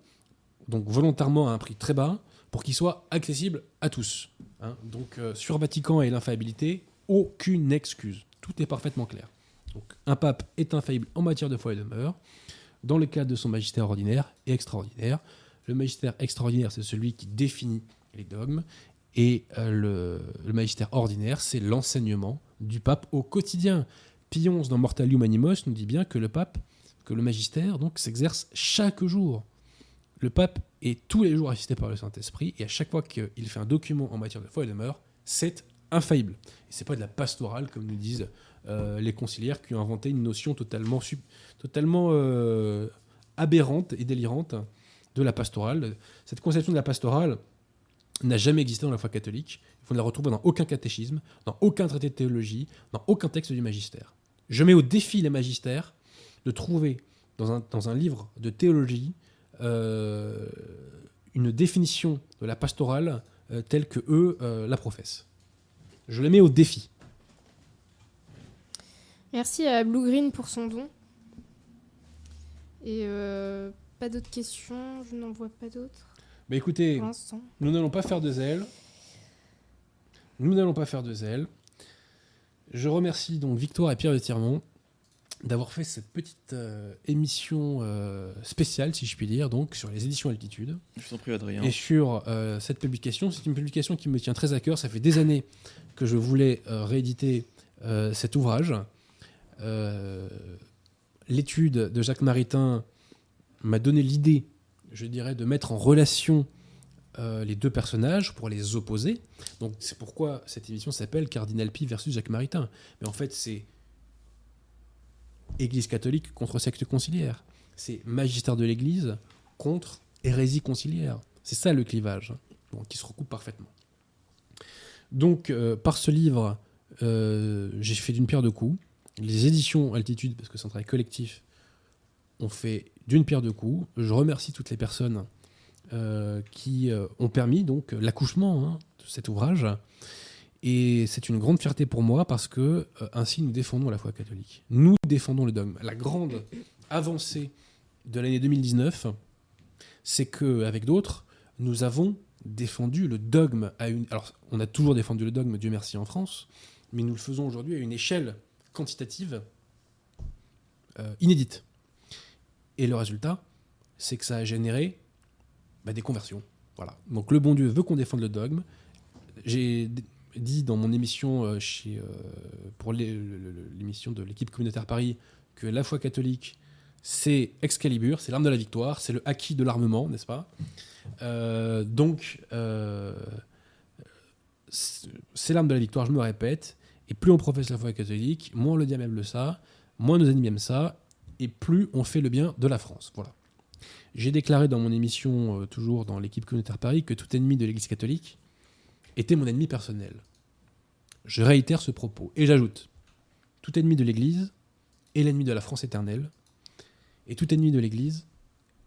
donc volontairement à un prix très bas, pour qu'il soit accessible à tous. hein. Donc euh, sur Vatican et l'infaillibilité, aucune excuse. Tout est parfaitement clair. Donc un pape est infaillible en matière de foi et de mœurs, dans le cadre de son magistère ordinaire et extraordinaire. Le magistère extraordinaire, c'est celui qui définit les dogmes, et euh, le, magistère ordinaire, c'est l'enseignement du pape au quotidien. Pions dans Mortalium Animos nous dit bien que le pape, que le magistère, donc, s'exerce chaque jour. Le pape est tous les jours assisté par le Saint-Esprit, et à chaque fois qu'il fait un document en matière de foi et de mœurs, c'est infaillible. Et c'est pas de la pastorale, comme nous disent les conciliaires qui ont inventé une notion totalement, totalement euh, aberrante et délirante de la pastorale. Cette conception de la pastorale n'a jamais existé dans la foi catholique. Vous ne la retrouvez dans aucun catéchisme, dans aucun traité de théologie, dans aucun texte du magistère. Je mets au défi les magistères de trouver dans un, dans un livre de théologie euh, une définition de la pastorale euh, telle que eux euh, la professent. Je les mets au défi. Merci à Blue Green pour son don. Et euh, pas d'autres questions, je n'en vois pas d'autres Mais écoutez, nous n'allons pas faire de zèle. Nous n'allons pas faire de zèle. Je remercie donc Victoire et Pierre de Tirmont d'avoir fait cette petite euh, émission euh, spéciale, si je puis dire, donc sur les éditions Altitude. Je t'en prie, Adrien. Et sur euh, cette publication, c'est une publication qui me tient très à cœur. Ça fait des années que je voulais euh, rééditer euh, cet ouvrage. Euh, L'étude de Jacques Maritain m'a donné l'idée, je dirais, de mettre en relation euh, les deux personnages pour les opposer. Donc c'est pourquoi cette émission s'appelle Cardinal Pi versus Jacques Maritain. Mais en fait, c'est Église catholique contre secte conciliaire. C'est magistère de l'Église contre hérésie conciliaire. C'est ça le clivage, hein, qui se recoupe parfaitement. Donc, euh, par ce livre, j'ai fait d'une pierre deux coups. Les éditions Altitude, parce que c'est un travail collectif, ont fait d'une pierre deux coups. Je remercie toutes les personnes euh, qui euh, ont permis donc l'accouchement hein, de cet ouvrage. Et c'est une grande fierté pour moi parce que euh, ainsi nous défendons la foi catholique. Nous défendons le dogme. La grande avancée de l'année 2019, c'est que avec d'autres, nous avons défendu le dogme à une. Alors, on a toujours défendu le dogme, Dieu merci, en France, mais nous le faisons aujourd'hui à une échelle quantitative euh, inédite. Et le résultat, c'est que ça a généré bah, des conversions. Voilà. Donc le bon Dieu veut qu'on défende le dogme. J'ai dit dans mon émission euh, chez, euh, pour l'émission de l'équipe communautaire Paris que la foi catholique, c'est Excalibur, c'est l'arme de la victoire, c'est le acquis de l'armement, n'est-ce pas? Donc, c'est l'arme de la victoire, je me répète. Et plus on professe la foi catholique, moins le diable aime ça, moins nos ennemis aiment ça, et plus on fait le bien de la France. Voilà. J'ai déclaré dans mon émission, euh, toujours dans l'équipe communautaire Paris, que tout ennemi de l'Église catholique était mon ennemi personnel. Je réitère ce propos. Et j'ajoute, tout ennemi de l'Église est l'ennemi de la France éternelle, et tout ennemi de l'Église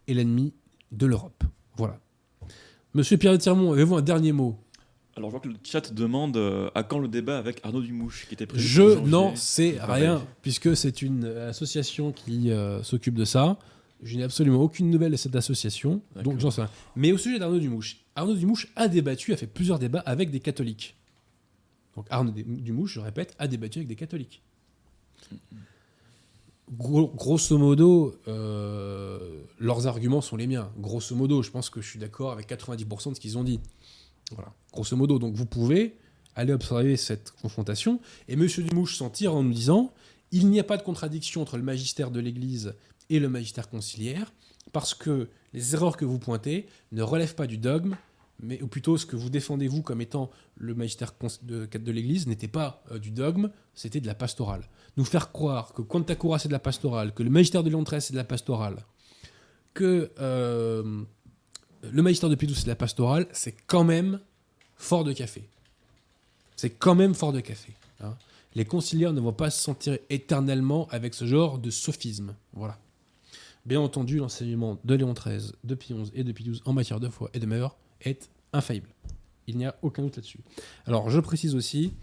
est l'ennemi de l'Europe. Voilà. Monsieur Pierre de Tirmont, avez-vous un dernier mot? Alors, je vois que le chat demande euh, à quand le débat avec Arnaud Dumouche, qui était prévu. Je n'en sais rien, puisque c'est une euh, association qui euh, s'occupe de ça. Je n'ai absolument aucune nouvelle de cette association, donc j'en sais rien. Mais au sujet d'Arnaud Dumouche, Arnaud Dumouche a débattu, a fait plusieurs débats avec des catholiques. Donc Arnaud Dumouche, je répète, a débattu avec des catholiques. Gros- grosso modo, euh, leurs arguments sont les miens. Grosso modo, je pense que je suis d'accord avec 90% de ce qu'ils ont dit. Voilà. Grosso modo, donc vous pouvez aller observer cette confrontation. Et Monsieur Dumouche s'en tire en nous disant il n'y a pas de contradiction entre le magistère de l'Église et le magistère conciliaire, parce que les erreurs que vous pointez ne relèvent pas du dogme, mais ou plutôt ce que vous défendez vous comme étant le magistère de, l'Église n'était pas euh, du dogme, c'était de la pastorale. Nous faire croire que Quanta Cura c'est de la pastorale, que le magistère de Léon XIII c'est de la pastorale, que euh, le magistère de XII c'est de la pastorale, c'est quand même fort de café. C'est quand même fort de café. hein. Les conciliaires ne vont pas se sentir éternellement avec ce genre de sophisme. Voilà. Bien entendu, l'enseignement de Léon XIII, de Pie XI et de Pie XII en matière de foi et de mœurs est infaillible. Il n'y a aucun doute là-dessus. Alors, je précise aussi,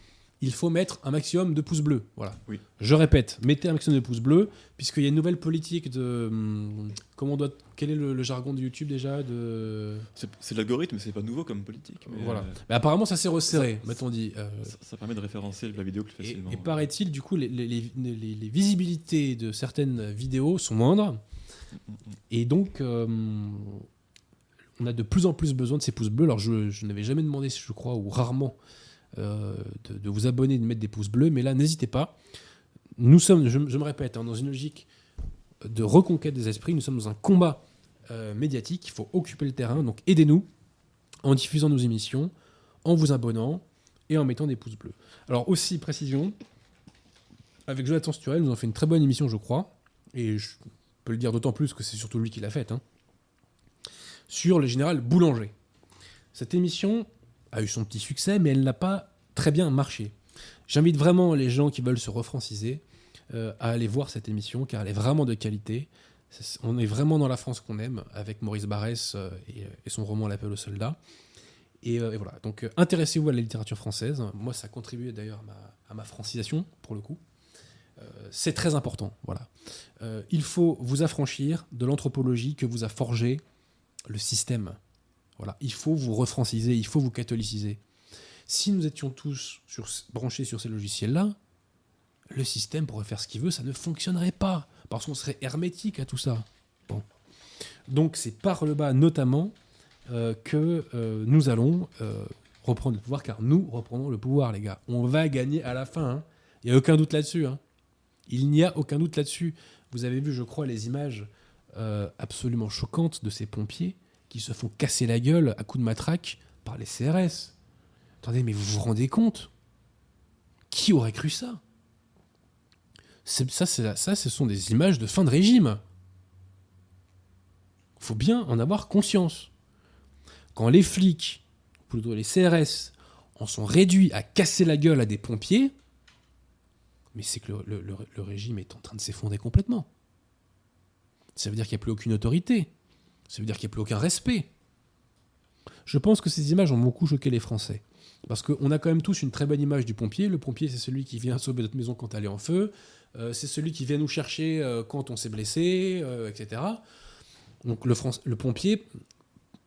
il faut mettre un maximum de pouces bleus. Voilà. Oui. Je répète, mettez un maximum de pouces bleus, puisqu'il y a une nouvelle politique de. hum, Comment on doit. Quel est le, le jargon de YouTube déjà de... C'est l'algorithme, c'est pas nouveau comme politique. Mais Voilà. euh, Mais apparemment, ça s'est resserré, m'a-t-on dit. Euh, ça, ça permet de référencer la vidéo plus facilement. et paraît-il, du coup, les, les- les- les- les visibilités de certaines vidéos sont moindres. Et donc, euh, on a de plus en plus besoin de ces pouces bleus. Alors, je, je n'avais jamais demandé, je crois, ou rarement, de, de vous abonner, de mettre des pouces bleus. Mais là, n'hésitez pas. Nous sommes, je, je me répète, hein, dans une logique de reconquête des esprits. Nous sommes dans un combat euh, médiatique. Il faut occuper le terrain. Donc, aidez-nous en diffusant nos émissions, en vous abonnant et en mettant des pouces bleus. Alors, aussi, précision, avec Jonathan Sturel, nous avons fait une très bonne émission, je crois. Et je peux le dire d'autant plus que c'est surtout lui qui l'a faite. hein, sur le général Boulanger. Cette émission a eu son petit succès, mais elle n'a pas très bien marché. J'invite vraiment les gens qui veulent se refranciser euh, à aller voir cette émission, car elle est vraiment de qualité. On est vraiment dans la France qu'on aime, avec Maurice Barrès euh, et, et son roman L'appel aux soldats. Et, euh, voilà, donc euh, intéressez-vous à la littérature française. Moi, ça a contribué d'ailleurs à ma, francisation, pour le coup. Euh, c'est très important, voilà. Euh, il faut vous affranchir de l'anthropologie que vous a forgé le système. Voilà, il faut vous refranciser, il faut vous catholiciser. Si nous étions tous sur, branchés sur ces logiciels-là, le système pourrait faire ce qu'il veut, ça ne fonctionnerait pas, parce qu'on serait hermétique à tout ça. Bon. Donc c'est par le bas notamment euh, que euh, nous allons euh, reprendre le pouvoir, car nous reprenons le pouvoir, les gars. On va gagner à la fin, hein. il n'y a aucun doute là-dessus. hein. Il n'y a aucun doute là-dessus. Vous avez vu, je crois, les images absolument choquantes de ces pompiers qui se font casser la gueule à coups de matraque par les CRS. Attendez, mais vous vous rendez compte? Qui aurait cru ça? Ça, ce sont des images de fin de régime. faut bien en avoir conscience. Quand les flics, ou plutôt les CRS, en sont réduits à casser la gueule à des pompiers, mais c'est que le- le régime est en train de s'effondrer complètement. Ça veut dire qu'il n'y a plus aucune autorité. Ça veut dire qu'il n'y a plus aucun respect. Je pense que ces images ont beaucoup choqué les Français. Parce qu'on a quand même tous une très bonne image du pompier. Le pompier, c'est celui qui vient sauver notre maison quand elle est en feu. Euh, c'est celui qui vient nous chercher euh, quand on s'est blessé, euh, etc. Donc le, pompier,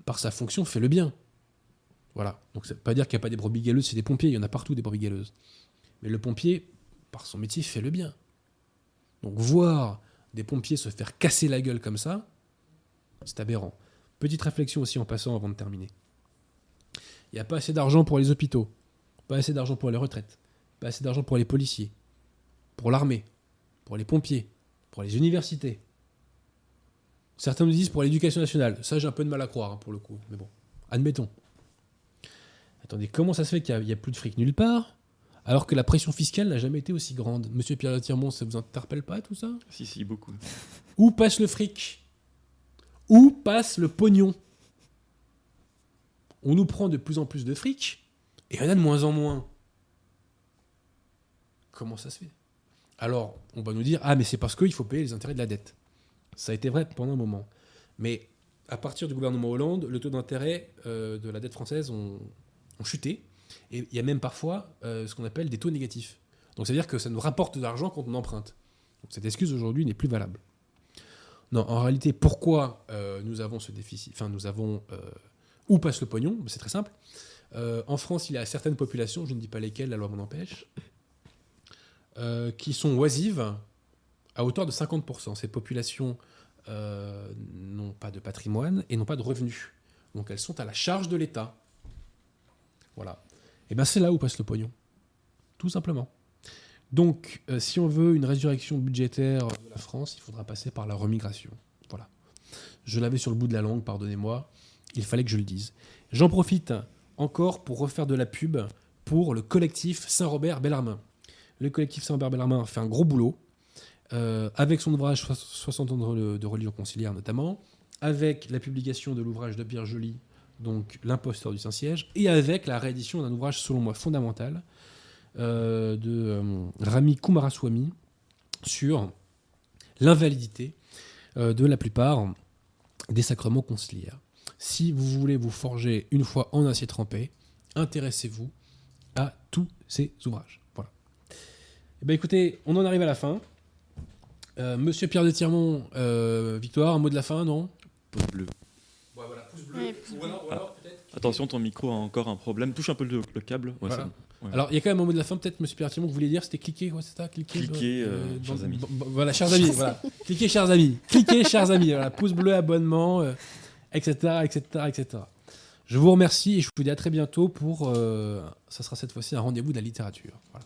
par sa fonction, fait le bien. Voilà. Donc ça ne veut pas dire qu'il n'y a pas des brebis galeuses, c'est des pompiers. Il y en a partout des brebis galeuses. Mais le pompier, par son métier, fait le bien. Donc voir des pompiers se faire casser la gueule comme ça, c'est aberrant. Petite réflexion aussi en passant avant de terminer. Il n'y a pas assez d'argent pour les hôpitaux, pas assez d'argent pour les retraites, pas assez d'argent pour les policiers, pour l'armée, pour les pompiers, pour les universités. Certains nous disent pour l'éducation nationale. Ça, j'ai un peu de mal à croire, hein, pour le coup. Mais bon, admettons. Attendez, comment ça se fait qu'il n'y a, plus de fric nulle part, alors que la pression fiscale n'a jamais été aussi grande? Monsieur Pierre Tirmont, ça vous interpelle pas tout ça? Si, si, beaucoup. Où passe le fric? Où passe le pognon? On nous prend de plus en plus de fric, et il y en a de moins en moins. Comment ça se fait? Alors, on va nous dire, ah mais c'est parce qu'il faut payer les intérêts de la dette. Ça a été vrai pendant un moment. Mais à partir du gouvernement Hollande, le taux d'intérêt euh, de la dette française ont, chuté. Et il y a même parfois euh, ce qu'on appelle des taux négatifs. Donc c'est-à-dire que ça nous rapporte de l'argent quand on emprunte. Cette excuse aujourd'hui n'est plus valable. Non, en réalité, pourquoi euh, nous avons ce déficit Enfin, nous avons où passe le pognon? C'est très simple. En France, il y a certaines populations, je ne dis pas lesquelles, la loi m'en empêche, euh, qui sont oisives à hauteur de 50%. Ces populations euh, n'ont pas de patrimoine et n'ont pas de revenus. Donc elles sont à la charge de l'État. Voilà. Et bien c'est là où passe le pognon. Tout simplement. Donc, euh, si on veut une résurrection budgétaire de la France, il faudra passer par la remigration. Voilà. Je l'avais sur le bout de la langue, pardonnez-moi. Il fallait que je le dise. J'en profite encore pour refaire de la pub pour le collectif Saint-Robert-Bellarmin. Le collectif Saint-Robert-Bellarmin fait un gros boulot, euh, avec son ouvrage Soix- 60 ans de, religion conciliaire notamment, avec la publication de l'ouvrage de Pierre Joly, donc L'imposteur du Saint-Siège, et avec la réédition d'un ouvrage selon moi fondamental, euh, de euh, Rami Kumaraswamy sur l'invalidité de la plupart des sacrements conciliaires. Si vous voulez vous forger une fois en acier trempé, intéressez-vous à tous ces ouvrages. Eh ben, écoutez, on en arrive à la fin. Euh, Monsieur Pierre de Tirmont, euh, Victoire, un mot de la fin, non? Pouce bleu. voilà, pouce bleu. Ouais, pouce Ou alors- ou alors, peut-être- Attention, ton micro a encore un problème. Touche un peu le, le câble. Ouais, Voilà. c'est bon. Ouais. Alors, il y a quand même un mot de la fin, peut-être, monsieur Pierre Tirmont, que vous vouliez dire, c'était cliquer, ouais, c'est ça Cliquer, Cliquez, euh, euh, dans- chers amis. bon, bon, voilà, chers amis, voilà. Cliquez, chers amis. Cliquez, chers amis. Voilà, pouce bleu, abonnement, euh, etc., etc., etc. Je vous remercie et je vous dis à très bientôt pour, euh, ça sera cette fois-ci un rendez-vous de la littérature. Voilà.